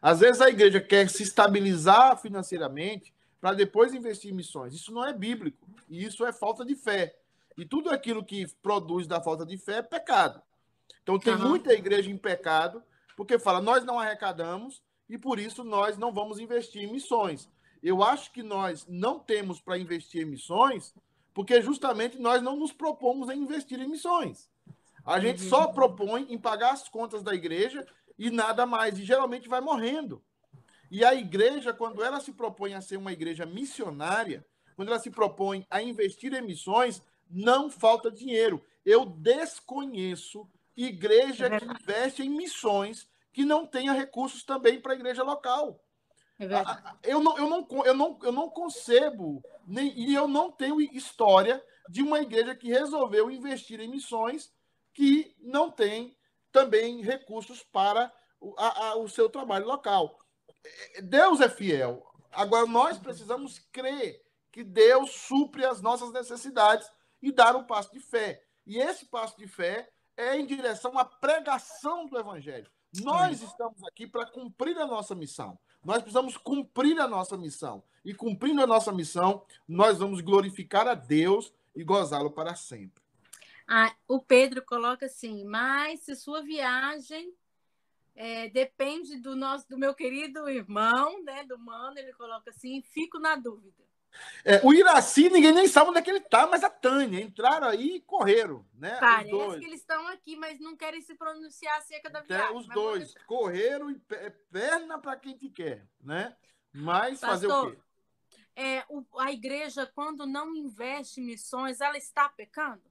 Às vezes a igreja quer se estabilizar financeiramente para depois investir em missões. Isso não é bíblico. E isso é falta de fé. E tudo aquilo que produz da falta de fé é pecado. Então tem uhum. muita igreja em pecado, porque fala, nós não arrecadamos e por isso nós não vamos investir em missões. Eu acho que nós não temos para investir em missões, porque justamente nós não nos propomos em investir em missões. A gente uhum. só propõe em pagar as contas da igreja e nada mais, e geralmente vai morrendo. E a igreja, quando ela se propõe a ser uma igreja missionária, quando ela se propõe a investir em missões, não falta dinheiro. Eu desconheço igreja é que investe em missões que não tenha recursos também para a igreja local. É eu, não, eu, não, eu, não, eu não concebo, nem, e eu não tenho história de uma igreja que resolveu investir em missões que não tem também recursos para o, a, o seu trabalho local. Deus é fiel. Agora, nós precisamos crer que Deus supre as nossas necessidades e dar um passo de fé. E esse passo de fé é em direção à pregação do Evangelho. Nós estamos aqui para cumprir a nossa missão. Nós precisamos cumprir a nossa missão. E cumprindo a nossa missão, nós vamos glorificar a Deus e gozá-lo para sempre. Ah, o Pedro coloca assim: mas se sua viagem é, depende do nosso, do meu querido irmão, né, do mano, ele coloca assim, fico na dúvida. É, o Iraci, ninguém nem sabe onde é que ele está, mas a Tânia entraram aí e correram, né? Parece que eles estão aqui, mas não querem se pronunciar acerca da viagem. É, os dois correram e é perna para quem te quer, né? Mas Pastor, fazer o quê? É, o, a igreja, quando não investe em missões, ela está pecando?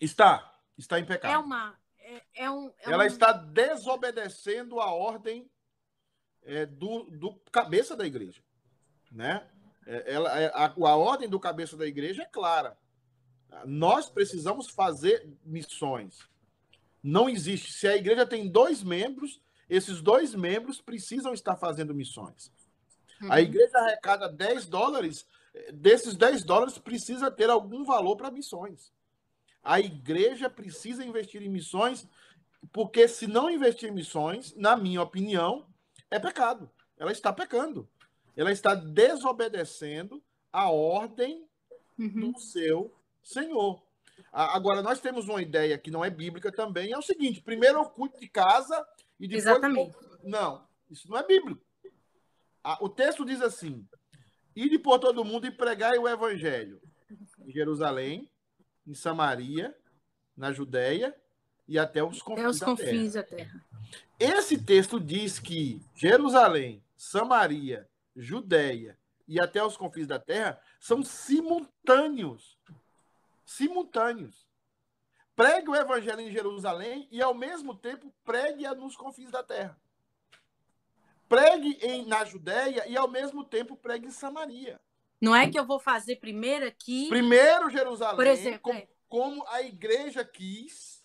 Está, está em pecado. É uma. É, é um, é ela um... está desobedecendo a ordem é, do, do cabeça da igreja né? É, ela, é, a, a ordem do cabeça da igreja é clara. Nós precisamos fazer missões. Não existe. Se a igreja tem dois membros, esses dois membros precisam estar fazendo missões. Uhum. A igreja arrecada 10 dólares, desses 10 dólares precisa ter algum valor para missões. A igreja precisa investir em missões, porque se não investir em missões, na minha opinião, é pecado. Ela está pecando ela está desobedecendo a ordem uhum. do seu Senhor. Agora, nós temos uma ideia que não é bíblica também, é o seguinte: primeiro eu cuido de casa e depois. Exatamente. Não, isso não é bíblico. O texto diz assim: Ide por todo mundo e pregai o evangelho em Jerusalém, em Samaria, na Judéia e até os confins, até os confins da, terra. da terra. Esse texto diz que Jerusalém, Samaria Judéia e até os confins da terra são simultâneos. Simultâneos. Pregue o evangelho em Jerusalém e, ao mesmo tempo, pregue-a nos confins da terra. pregue em, na Judéia e ao mesmo tempo pregue em Samaria. Não é que eu vou fazer primeiro aqui. Primeiro Jerusalém, Por exemplo, como, é. como a igreja quis.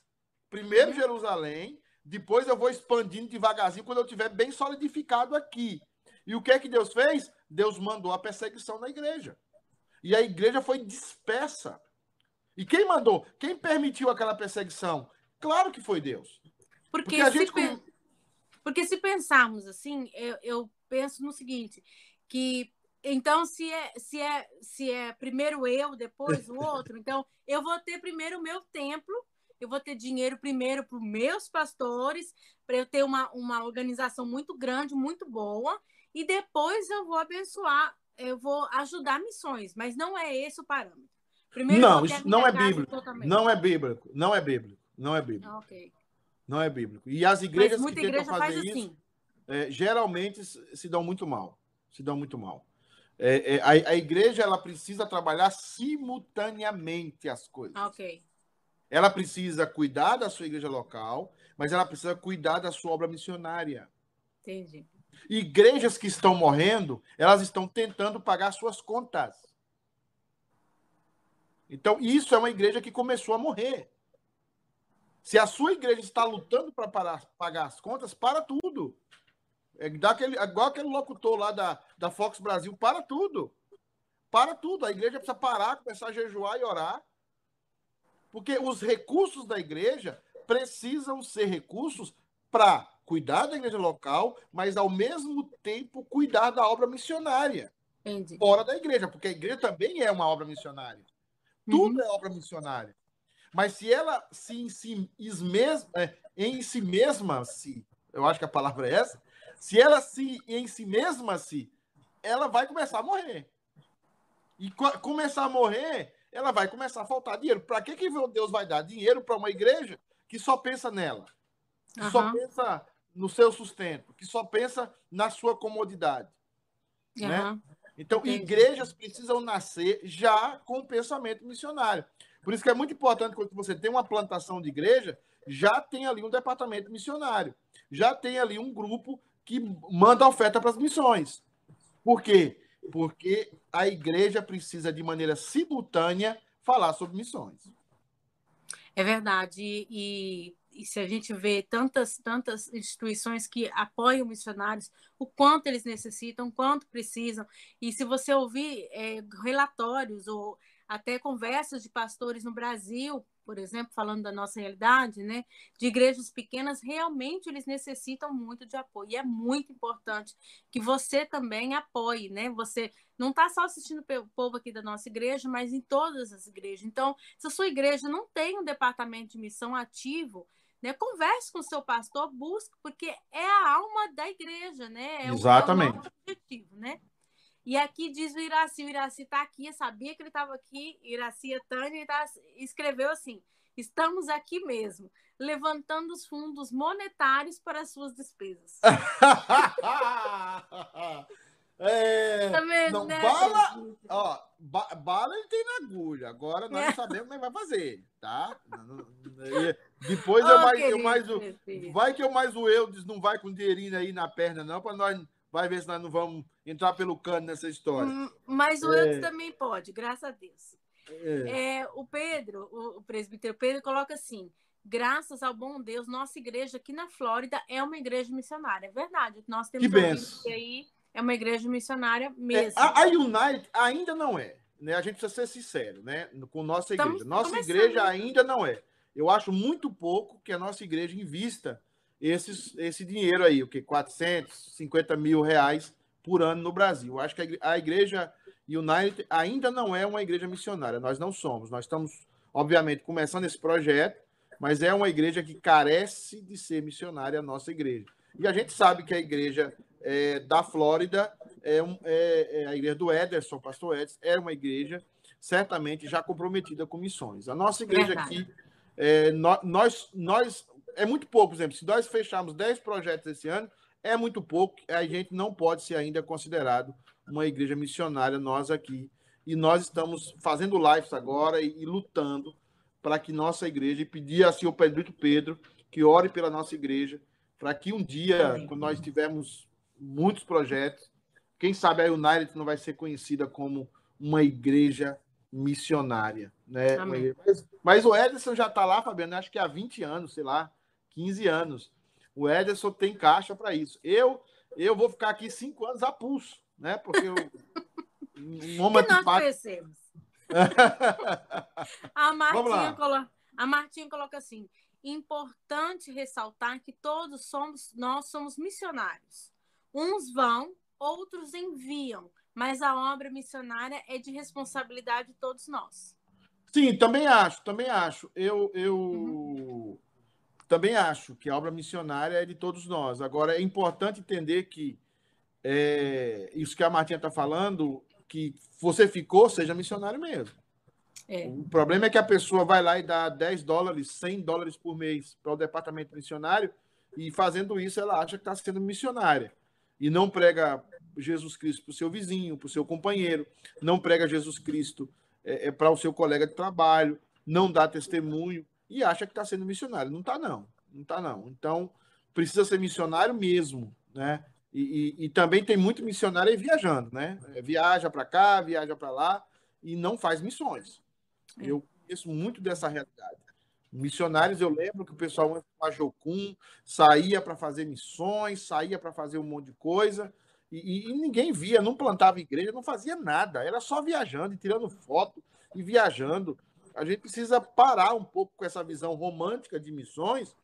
Primeiro Uhum. Jerusalém, depois eu vou expandindo devagarzinho quando eu estiver bem solidificado aqui. E o que é que Deus fez? Deus mandou a perseguição na igreja. E a igreja foi dispersa. E quem mandou? Quem permitiu aquela perseguição? Claro que foi Deus. Porque, Porque a se, gente pen- porque se pensarmos assim, eu, eu penso no seguinte, que então se é, se é se é primeiro eu, depois o outro, então eu vou ter primeiro o meu templo, eu vou ter dinheiro primeiro para os meus pastores, para eu ter uma, uma organização muito grande, muito boa, e depois eu vou abençoar, eu vou ajudar missões, mas não é esse o parâmetro. Primeiro Não, isso minha não é bíblico. Não é bíblico. Não é bíblico. Não é bíblico. Ah, ok. Não é bíblico. E as igrejas que tentam igreja fazer faz isso, assim. é, geralmente se se dão muito mal. Se dão muito mal. É, é, a, a igreja ela precisa trabalhar simultaneamente as coisas. Ah, ok. Ela precisa cuidar da sua igreja local, mas ela precisa cuidar da sua obra missionária. Entendi. Igrejas que estão morrendo, elas estão tentando pagar suas contas. Então, isso é uma igreja que começou a morrer. Se a sua igreja está lutando para pagar as contas, para tudo. É daquele, igual aquele locutor lá da, da Fox Brasil, para tudo. Para tudo. A igreja precisa parar, começar a jejuar e orar. Porque os recursos da igreja precisam ser recursos para cuidar da igreja local, mas ao mesmo tempo cuidar da obra missionária Entendi. fora da igreja, porque a igreja também é uma obra missionária. Tudo é obra missionária. Mas se ela se em si mesma, é, em si mesma se, eu acho que a palavra é essa, se ela se em si mesma se, ela vai começar a morrer. E co- começar a morrer, ela vai começar a faltar dinheiro. Para que que Deus vai dar dinheiro para uma igreja que só pensa nela? Que só Aham. pensa no seu sustento, que só pensa na sua comodidade. né? Aham. Então, Entendi. igrejas precisam nascer já com o pensamento missionário. Por isso que é muito importante quando você tem uma plantação de igreja, já tem ali um departamento missionário, já tem ali um grupo que manda oferta para as missões. Por quê? Porque a igreja precisa, de maneira simultânea, falar sobre missões. É verdade. E, e- se a gente vê tantas, tantas instituições que apoiam missionários, o quanto eles necessitam, o quanto precisam. E se você ouvir é, relatórios ou até conversas de pastores no Brasil, por exemplo, falando da nossa realidade, né, de igrejas pequenas, realmente eles necessitam muito de apoio. E é muito importante que você também apoie, né? Você não está só assistindo o povo aqui da nossa igreja, mas em todas as igrejas. Então, se a sua igreja não tem um departamento de missão ativo, né, converse com o seu pastor, busque, porque é a alma da igreja, né? É o- Exatamente. É o objetivo, né? E aqui diz o Iraci, o Iraci está aqui, eu sabia que ele estava aqui, Iraci Tânia tá- escreveu assim, estamos aqui mesmo, levantando os fundos monetários para as suas despesas. É, Tá vendo, não, né? bala, ó, ba- bala ele tem na agulha. Agora nós É. sabemos como é que vai fazer, tá? Depois eu Oh, mais, eu querido, mais o, vai que eu mais o Eudes não vai com dinheirinho aí na perna não, para nós vai ver se nós não vamos entrar pelo cano nessa história. Hum, Mas o É. Eudes também pode, graças a Deus. É. É, o Pedro, o, o presbítero Pedro, coloca assim: graças ao bom Deus, nossa igreja aqui na Flórida é uma igreja missionária. É verdade. Nós temos Que que aí é uma igreja missionária É, mesmo. a, a Unite ainda não é, né? A gente precisa ser sincero, né? Com nossa Estamos igreja. Nossa começando, igreja ainda não é. Eu acho muito pouco que a nossa igreja invista esses, esse dinheiro aí, o que 450 mil reais por ano no Brasil. Eu acho que a igre- a igreja United ainda não é uma igreja missionária. Nós não somos. Nós estamos, obviamente, começando esse projeto, mas é uma igreja que carece de ser missionária, a nossa igreja. E a gente sabe que a igreja é, da Flórida é, um- é- é a igreja do Ederson, pastor Edson, é uma igreja certamente já comprometida com missões. A nossa igreja aqui, é, nó- nós, nós, é muito pouco, por exemplo, se nós fecharmos 10 projetos esse ano, é muito pouco, a gente não pode ser ainda considerado uma igreja missionária, nós aqui. E nós estamos fazendo lives agora e, e lutando para que nossa igreja, e pedir assim ao Pedrito Pedro que ore pela nossa igreja, para que um dia, Amém. quando nós tivermos muitos projetos. Quem sabe a United não vai ser conhecida como uma igreja missionária, né? Mas, mas, o Ederson já está lá, Fabiano, acho que há 20 anos, sei lá, 15 anos. O Ederson tem caixa para isso. Eu eu vou ficar aqui cinco anos a pulso, né? Porque eu, um homem que nós conhecemos. a, Martinha colo... a Martinha coloca assim: importante ressaltar que todos somos, nós somos missionários. Uns vão, outros enviam, mas a obra missionária é de responsabilidade de todos nós. Sim, também acho, também acho. Eu, eu uhum. também acho que a obra missionária é de todos nós. Agora, é importante entender que é, isso que a Martinha está falando, que você ficou, seja missionário mesmo. É. O problema é que a pessoa vai lá e dá 10 dólares, 100 dólares por mês para o departamento missionário e fazendo isso ela acha que está sendo missionária e não prega Jesus Cristo para o seu vizinho, para o seu companheiro, não prega Jesus Cristo é, é para o seu colega de trabalho, não dá testemunho e acha que está sendo missionário. Não está, não. Não está, não. Então, precisa ser missionário mesmo, né? E, e, e também tem muito missionário viajando, né? É, viaja para cá, viaja para lá e não faz missões. É. Eu conheço muito dessa realidade. Missionários, eu lembro que o pessoal com a Jocum saía para fazer missões, saía para fazer um monte de coisa, e, e, ninguém via, não plantava igreja, não fazia nada, era só viajando e tirando foto e viajando. A gente precisa parar um pouco com essa visão romântica de missões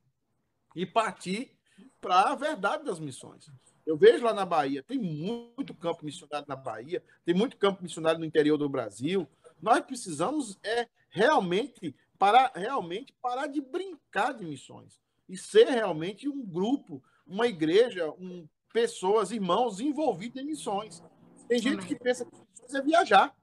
e partir para a verdade das missões. Eu vejo lá na Bahia, tem muito campo missionário na Bahia, tem muito campo missionário no interior do Brasil. Nós precisamos é realmente parar, realmente parar de brincar de missões e ser realmente um grupo, uma igreja, um, pessoas, irmãos envolvidos em missões. Tem gente que pensa que missões é viajar.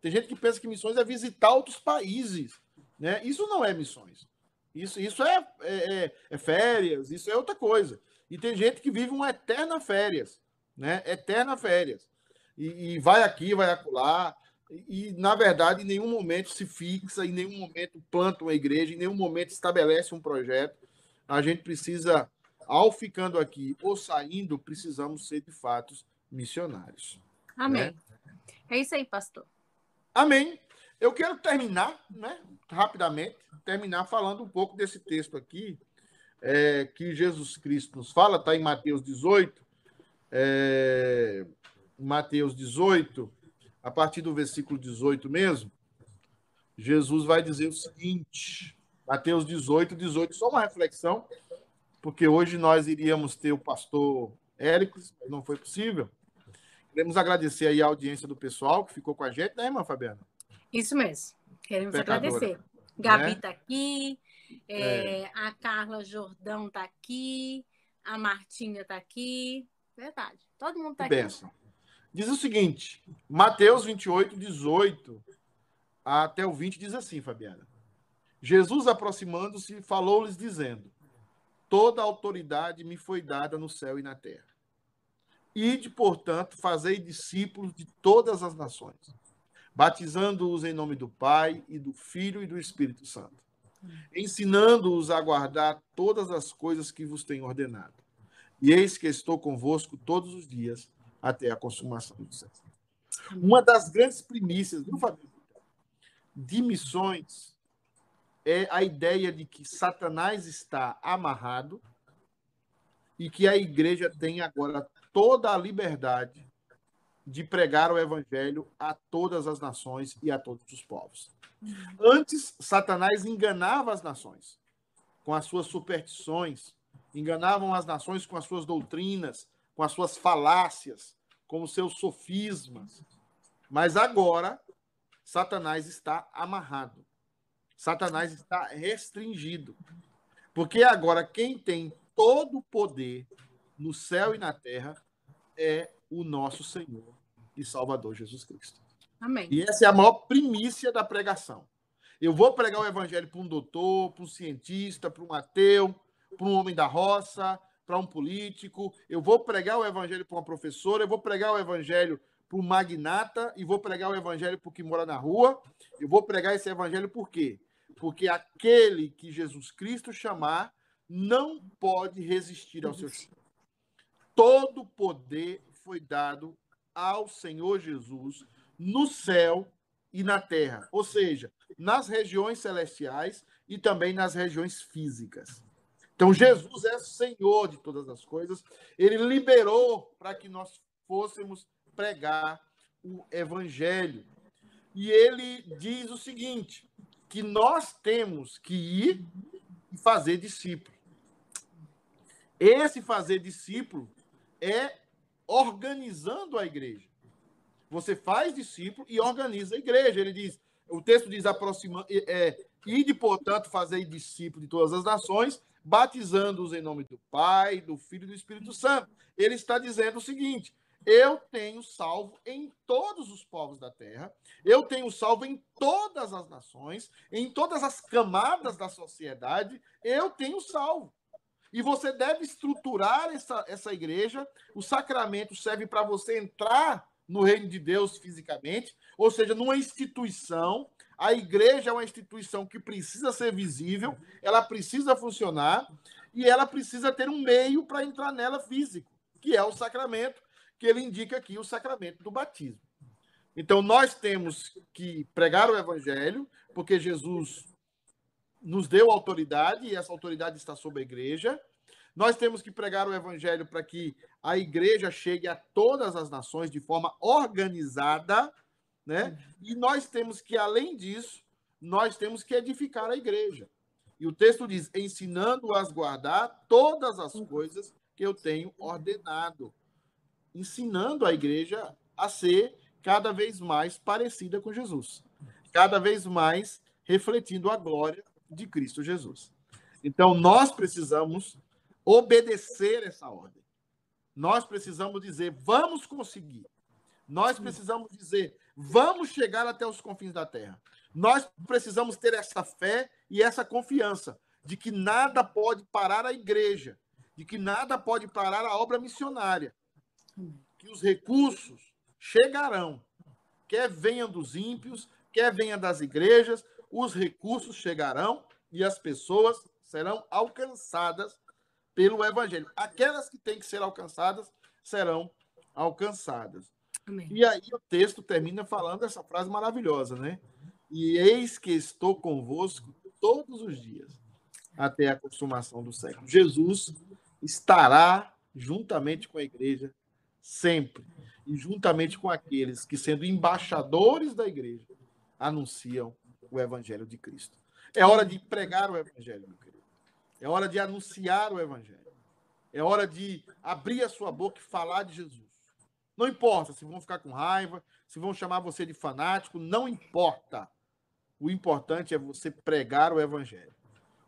Tem gente que pensa que missões é visitar outros países. Né? Isso não é missões. Isso, isso é, é, é, é férias, isso é outra coisa. E tem gente que vive uma eterna férias, né? Eterna férias. E, e vai aqui, vai acolá. E, e, na verdade, em nenhum momento se fixa, em nenhum momento planta uma igreja, em nenhum momento estabelece um projeto. A gente precisa ao ficando aqui ou saindo, precisamos ser de fato missionários. Amém. Né? É isso aí, pastor. Amém. Eu quero terminar, né, rapidamente, terminar falando um pouco desse texto aqui, é, que Jesus Cristo nos fala, está em Mateus 18, é, Mateus 18, a partir do versículo 18 mesmo, Jesus vai dizer o seguinte, Mateus 18, 18, só uma reflexão, porque hoje nós iríamos ter o pastor Éricles, mas não foi possível. Queremos agradecer aí a audiência do pessoal que ficou com a gente, né, irmã Fabiana? Isso mesmo. Queremos Pecadora. agradecer. Gabi está né? aqui, é, é. a Carla Jordão está aqui, a Martinha está aqui. Verdade. Todo mundo está aqui. Benção. Diz o seguinte, Mateus 28, 18 até o 20 diz assim, Fabiana. Jesus, aproximando-se, falou-lhes, dizendo: Toda autoridade me foi dada no céu e na terra. Ide, portanto, fazei discípulos de todas as nações, batizando-os em nome do Pai e do Filho e do Espírito Santo, ensinando-os a guardar todas as coisas que vos tenho ordenado. E eis que estou convosco todos os dias até a consumação do século. Uma das grandes primícias, viu, Fabio, de missões é a ideia de que Satanás está amarrado e que a igreja tem agora toda a liberdade de pregar o evangelho a todas as nações e a todos os povos. Antes, Satanás enganava as nações com as suas superstições, enganavam as nações com as suas doutrinas, com as suas falácias, com os seus sofismas. Mas agora, Satanás está amarrado. Satanás está restringido. Porque agora quem tem todo o poder no céu e na terra é o nosso Senhor e Salvador Jesus Cristo. Amém. E essa é a maior primícia da pregação. Eu vou pregar o evangelho para um doutor, para um cientista, para um ateu, para um homem da roça, para um político. Eu vou pregar o evangelho para uma professora, eu vou pregar o evangelho para um magnata e vou pregar o evangelho para o que mora na rua. Eu vou pregar esse evangelho por quê? Porque aquele que Jesus Cristo chamar não pode resistir ao seu chamado. todo poder foi dado ao Senhor Jesus no céu e na terra, ou seja, nas regiões celestiais e também nas regiões físicas. Então, Jesus é Senhor de todas as coisas, ele liberou para que nós fôssemos pregar o Evangelho. E ele diz o seguinte: que nós temos que ir e fazer discípulo. Esse fazer discípulo é organizando a igreja. Você faz discípulo e organiza a igreja. Ele diz, o texto diz aproxima, é, ide, portanto, fazer discípulo de todas as nações, batizando-os em nome do Pai, do Filho e do Espírito Santo. Ele está dizendo o seguinte: eu tenho salvo em todos os povos da terra, eu tenho salvo em todas as nações, em todas as camadas da sociedade, eu tenho salvo. E você deve estruturar essa, essa igreja. O sacramento serve para você entrar no reino de Deus fisicamente, ou seja, numa instituição. A igreja é uma instituição que precisa ser visível, ela precisa funcionar e ela precisa ter um meio para entrar nela físico, que é o sacramento, que ele indica aqui, o sacramento do batismo. Então, nós temos que pregar o evangelho, porque Jesus nos deu autoridade e essa autoridade está sobre a igreja. Nós temos que pregar o evangelho para que a igreja chegue a todas as nações de forma organizada, né? E nós temos que, além disso, nós temos que edificar a igreja. E o texto diz: ensinando as guardar todas as coisas que eu tenho ordenado. Ensinando a igreja a ser cada vez mais parecida com Jesus, cada vez mais refletindo a glória de Cristo Jesus. Então, nós precisamos obedecer essa ordem. Nós precisamos dizer, vamos conseguir. Nós precisamos dizer, vamos chegar até os confins da terra. Nós precisamos ter essa fé e essa confiança de que nada pode parar a igreja, de que nada pode parar a obra missionária, que os recursos chegarão, quer venham dos ímpios, quer venham das igrejas, os recursos chegarão e as pessoas serão alcançadas pelo evangelho. Aquelas que têm que ser alcançadas serão alcançadas. Amém. E aí o texto termina falando essa frase maravilhosa, né? E eis que estou convosco todos os dias até a consumação do século. Jesus estará juntamente com a igreja sempre e juntamente com aqueles que sendo embaixadores da igreja anunciam o evangelho de Cristo. É hora de pregar o evangelho, meu querido. É hora de anunciar o evangelho. É hora de abrir a sua boca e falar de Jesus. Não importa se vão ficar com raiva, se vão chamar você de fanático, não importa. O importante é você pregar o evangelho.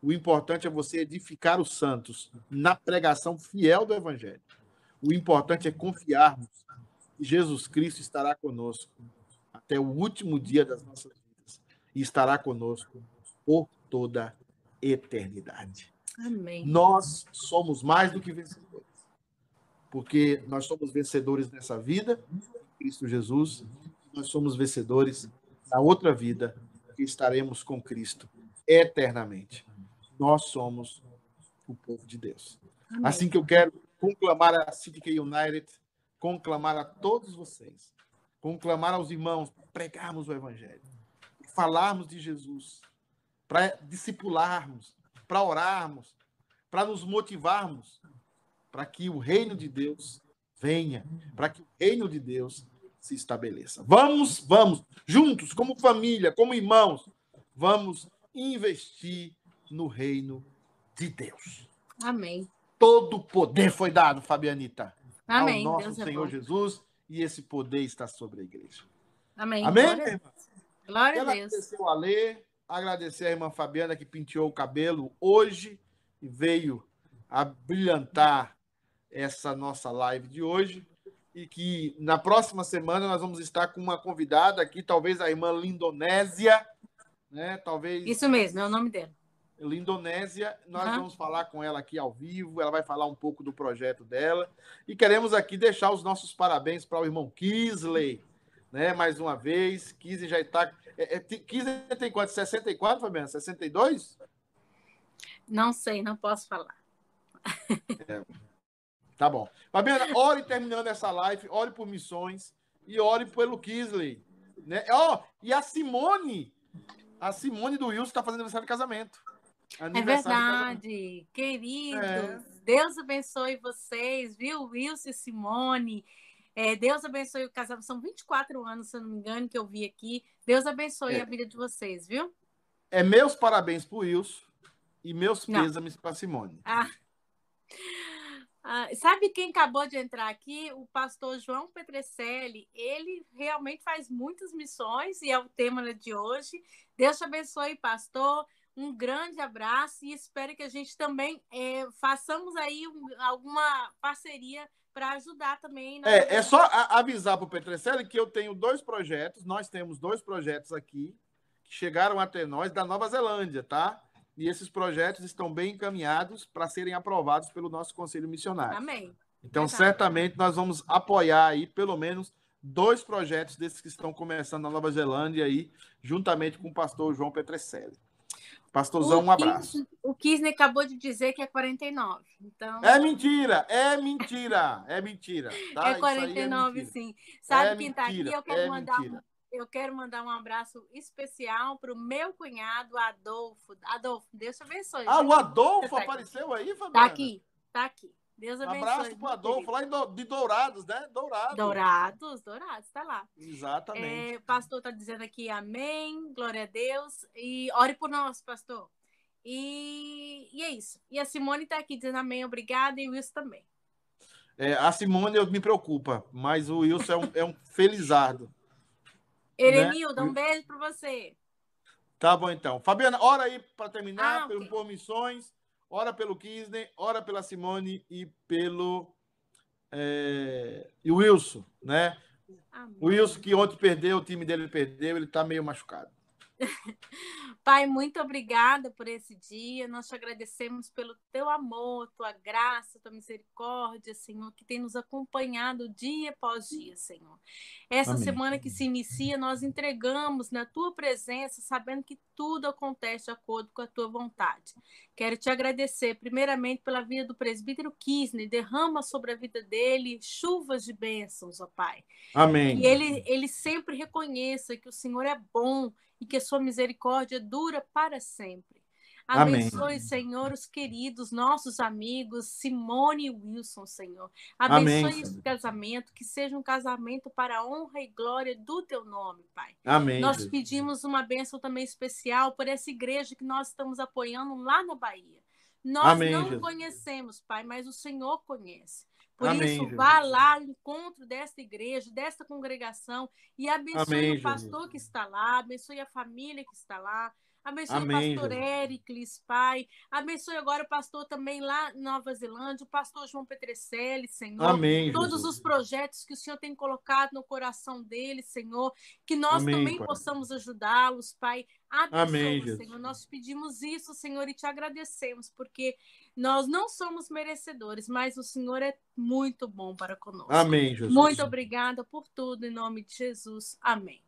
O importante é você edificar os santos na pregação fiel do evangelho. O importante é confiarmos que Jesus Cristo estará conosco até o último dia das nossas vidas e estará conosco por toda eternidade. Amém. Nós somos mais do que vencedores. Porque nós somos vencedores nessa vida, em Cristo Jesus, nós somos vencedores na outra vida, que estaremos com Cristo eternamente. Nós somos o povo de Deus. Amém. Assim que eu quero conclamar a City United, conclamar a todos vocês, conclamar aos irmãos, pregarmos o Evangelho, falarmos de Jesus, para discipularmos, para orarmos, para nos motivarmos, para que o reino de Deus venha, para que o reino de Deus se estabeleça. Vamos, vamos, juntos, como família, como irmãos, vamos investir no reino de Deus. Amém. Todo poder foi dado, Fabianita, Amém. ao nosso Deus é Senhor é Jesus, e esse poder está sobre a igreja. Amém. Amém, Glória, Glória a Deus. Agradecer o Alê, agradecer a irmã Fabiana que penteou o cabelo hoje e veio a brilhantar essa nossa live de hoje. E que na próxima semana nós vamos estar com uma convidada aqui, talvez a irmã Lindonésia, né? Talvez. Isso mesmo, é o nome dela. Lindonésia, nós uhum. vamos falar com ela aqui ao vivo, ela vai falar um pouco do projeto dela. E queremos aqui deixar os nossos parabéns para o irmão Kisley, né? Mais uma vez, Kisley já está. É, é, Kisley tem quanto? 64, Fabiana? 62? Não sei, não posso falar. É. Tá bom. Fabiana, ore terminando essa live, ore por missões e ore pelo Kisley. Né? Oh, e a Simone, a Simone do Wilson está fazendo aniversário de casamento. É verdade, queridos. É. Deus abençoe vocês, viu, Wilson e Simone. É, Deus abençoe o casamento. São 24 anos, se eu não me engano, que eu vi aqui. Deus abençoe é. a vida de vocês, viu? É meus parabéns para o Wilson e meus pêsames para Simone. Ah. Ah, sabe quem acabou de entrar aqui? O pastor João Petrecelli. Ele realmente faz muitas missões e é o tema de hoje. Deus te abençoe, pastor. Um grande abraço e espero que a gente também é, façamos aí um, alguma parceria para ajudar também. É, é só avisar para o Petrecelli que eu tenho dois projetos, nós temos dois projetos aqui que chegaram até nós da Nova Zelândia, tá? E esses projetos estão bem encaminhados para serem aprovados pelo nosso Conselho Missionário. Amém. Então, Exato. certamente, nós vamos apoiar aí pelo menos dois projetos desses que estão começando na Nova Zelândia aí, juntamente com o pastor João Petrecelli. Pastorzão, um abraço. O Kisney acabou de dizer que é 49. Então... É mentira, é mentira, é mentira. Tá? É 49, é sim. Sabe é quem está aqui? Eu quero é mandar mentira eu quero mandar um abraço especial para o meu cunhado Adolfo. Adolfo, Deus te abençoe. Ah, o Adolfo tá apareceu aqui. aí, Fabiana? Tá aqui, tá aqui. Deus abençoe. Abraço para o Adolfo, lá de Dourados, né? Dourados. Dourados, Dourados, tá lá. Exatamente. É, pastor tá dizendo aqui amém, glória a Deus. E ore por nós, pastor. E, e é isso. E a Simone tá aqui dizendo amém, obrigada, e o Wilson também. É, a Simone eu me preocupa, mas o Wilson é um, é um felizardo. Erenilda, né? um beijo para você. Tá bom, então. Fabiana, ora aí para terminar, ah, okay. Por Missões, ora pelo Kisney, ora pela Simone e pelo é, e Wilson, né? Amém. O Wilson que ontem perdeu, o time dele perdeu, ele está meio machucado. Pai, muito obrigada por esse dia. Nós te agradecemos pelo teu amor, tua graça, tua misericórdia, Senhor, que tem nos acompanhado dia após dia, Senhor. Essa Amém. semana que se inicia, nós entregamos na tua presença, sabendo que tudo acontece de acordo com a tua vontade. Quero te agradecer, primeiramente, pela vida do presbítero Kisney. Derrama sobre a vida dele chuvas de bênçãos, ó Pai. Amém. E ele, ele sempre reconheça que o Senhor é bom e que a sua misericórdia dura para sempre. Abençoe, Amém. Senhor, os queridos, nossos amigos, Simone e Wilson, Senhor. Abençoe Amém, esse casamento, que seja um casamento para a honra e glória do teu nome, Pai. Amém. Nós pedimos uma bênção também especial por essa igreja que nós estamos apoiando lá na Bahia. Nós Amém, não Jesus. conhecemos, Pai, mas o Senhor conhece. Por Amém, isso, Jesus. vá lá ao encontro desta igreja, desta congregação e abençoe Amém, o pastor Jesus. que está lá, abençoe a família que está lá, Abençoe Amém, o pastor Jesus. Éricles, Pai. Abençoe agora o pastor também lá em Nova Zelândia, o pastor João Petrecelli, Senhor. Amém, Todos Jesus. os projetos que o Senhor tem colocado no coração dele, Senhor. Que nós Amém, também pai. possamos ajudá-los, Pai. Abençoe, Amém, Senhor. Nós pedimos isso, Senhor, e te agradecemos, porque nós não somos merecedores, mas o Senhor é muito bom para conosco. Amém, Jesus. Muito obrigada por tudo, em nome de Jesus. Amém.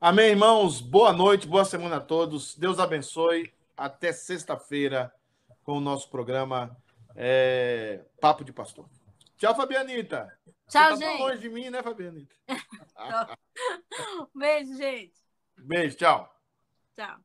Amém, irmãos. Boa noite, boa semana a todos. Deus abençoe. Até sexta-feira com o nosso programa é... Papo de Pastor. Tchau, Fabianita. Tchau, Você tá gente. longe de mim, né, Fabianita? Beijo, gente. Beijo, tchau. Tchau.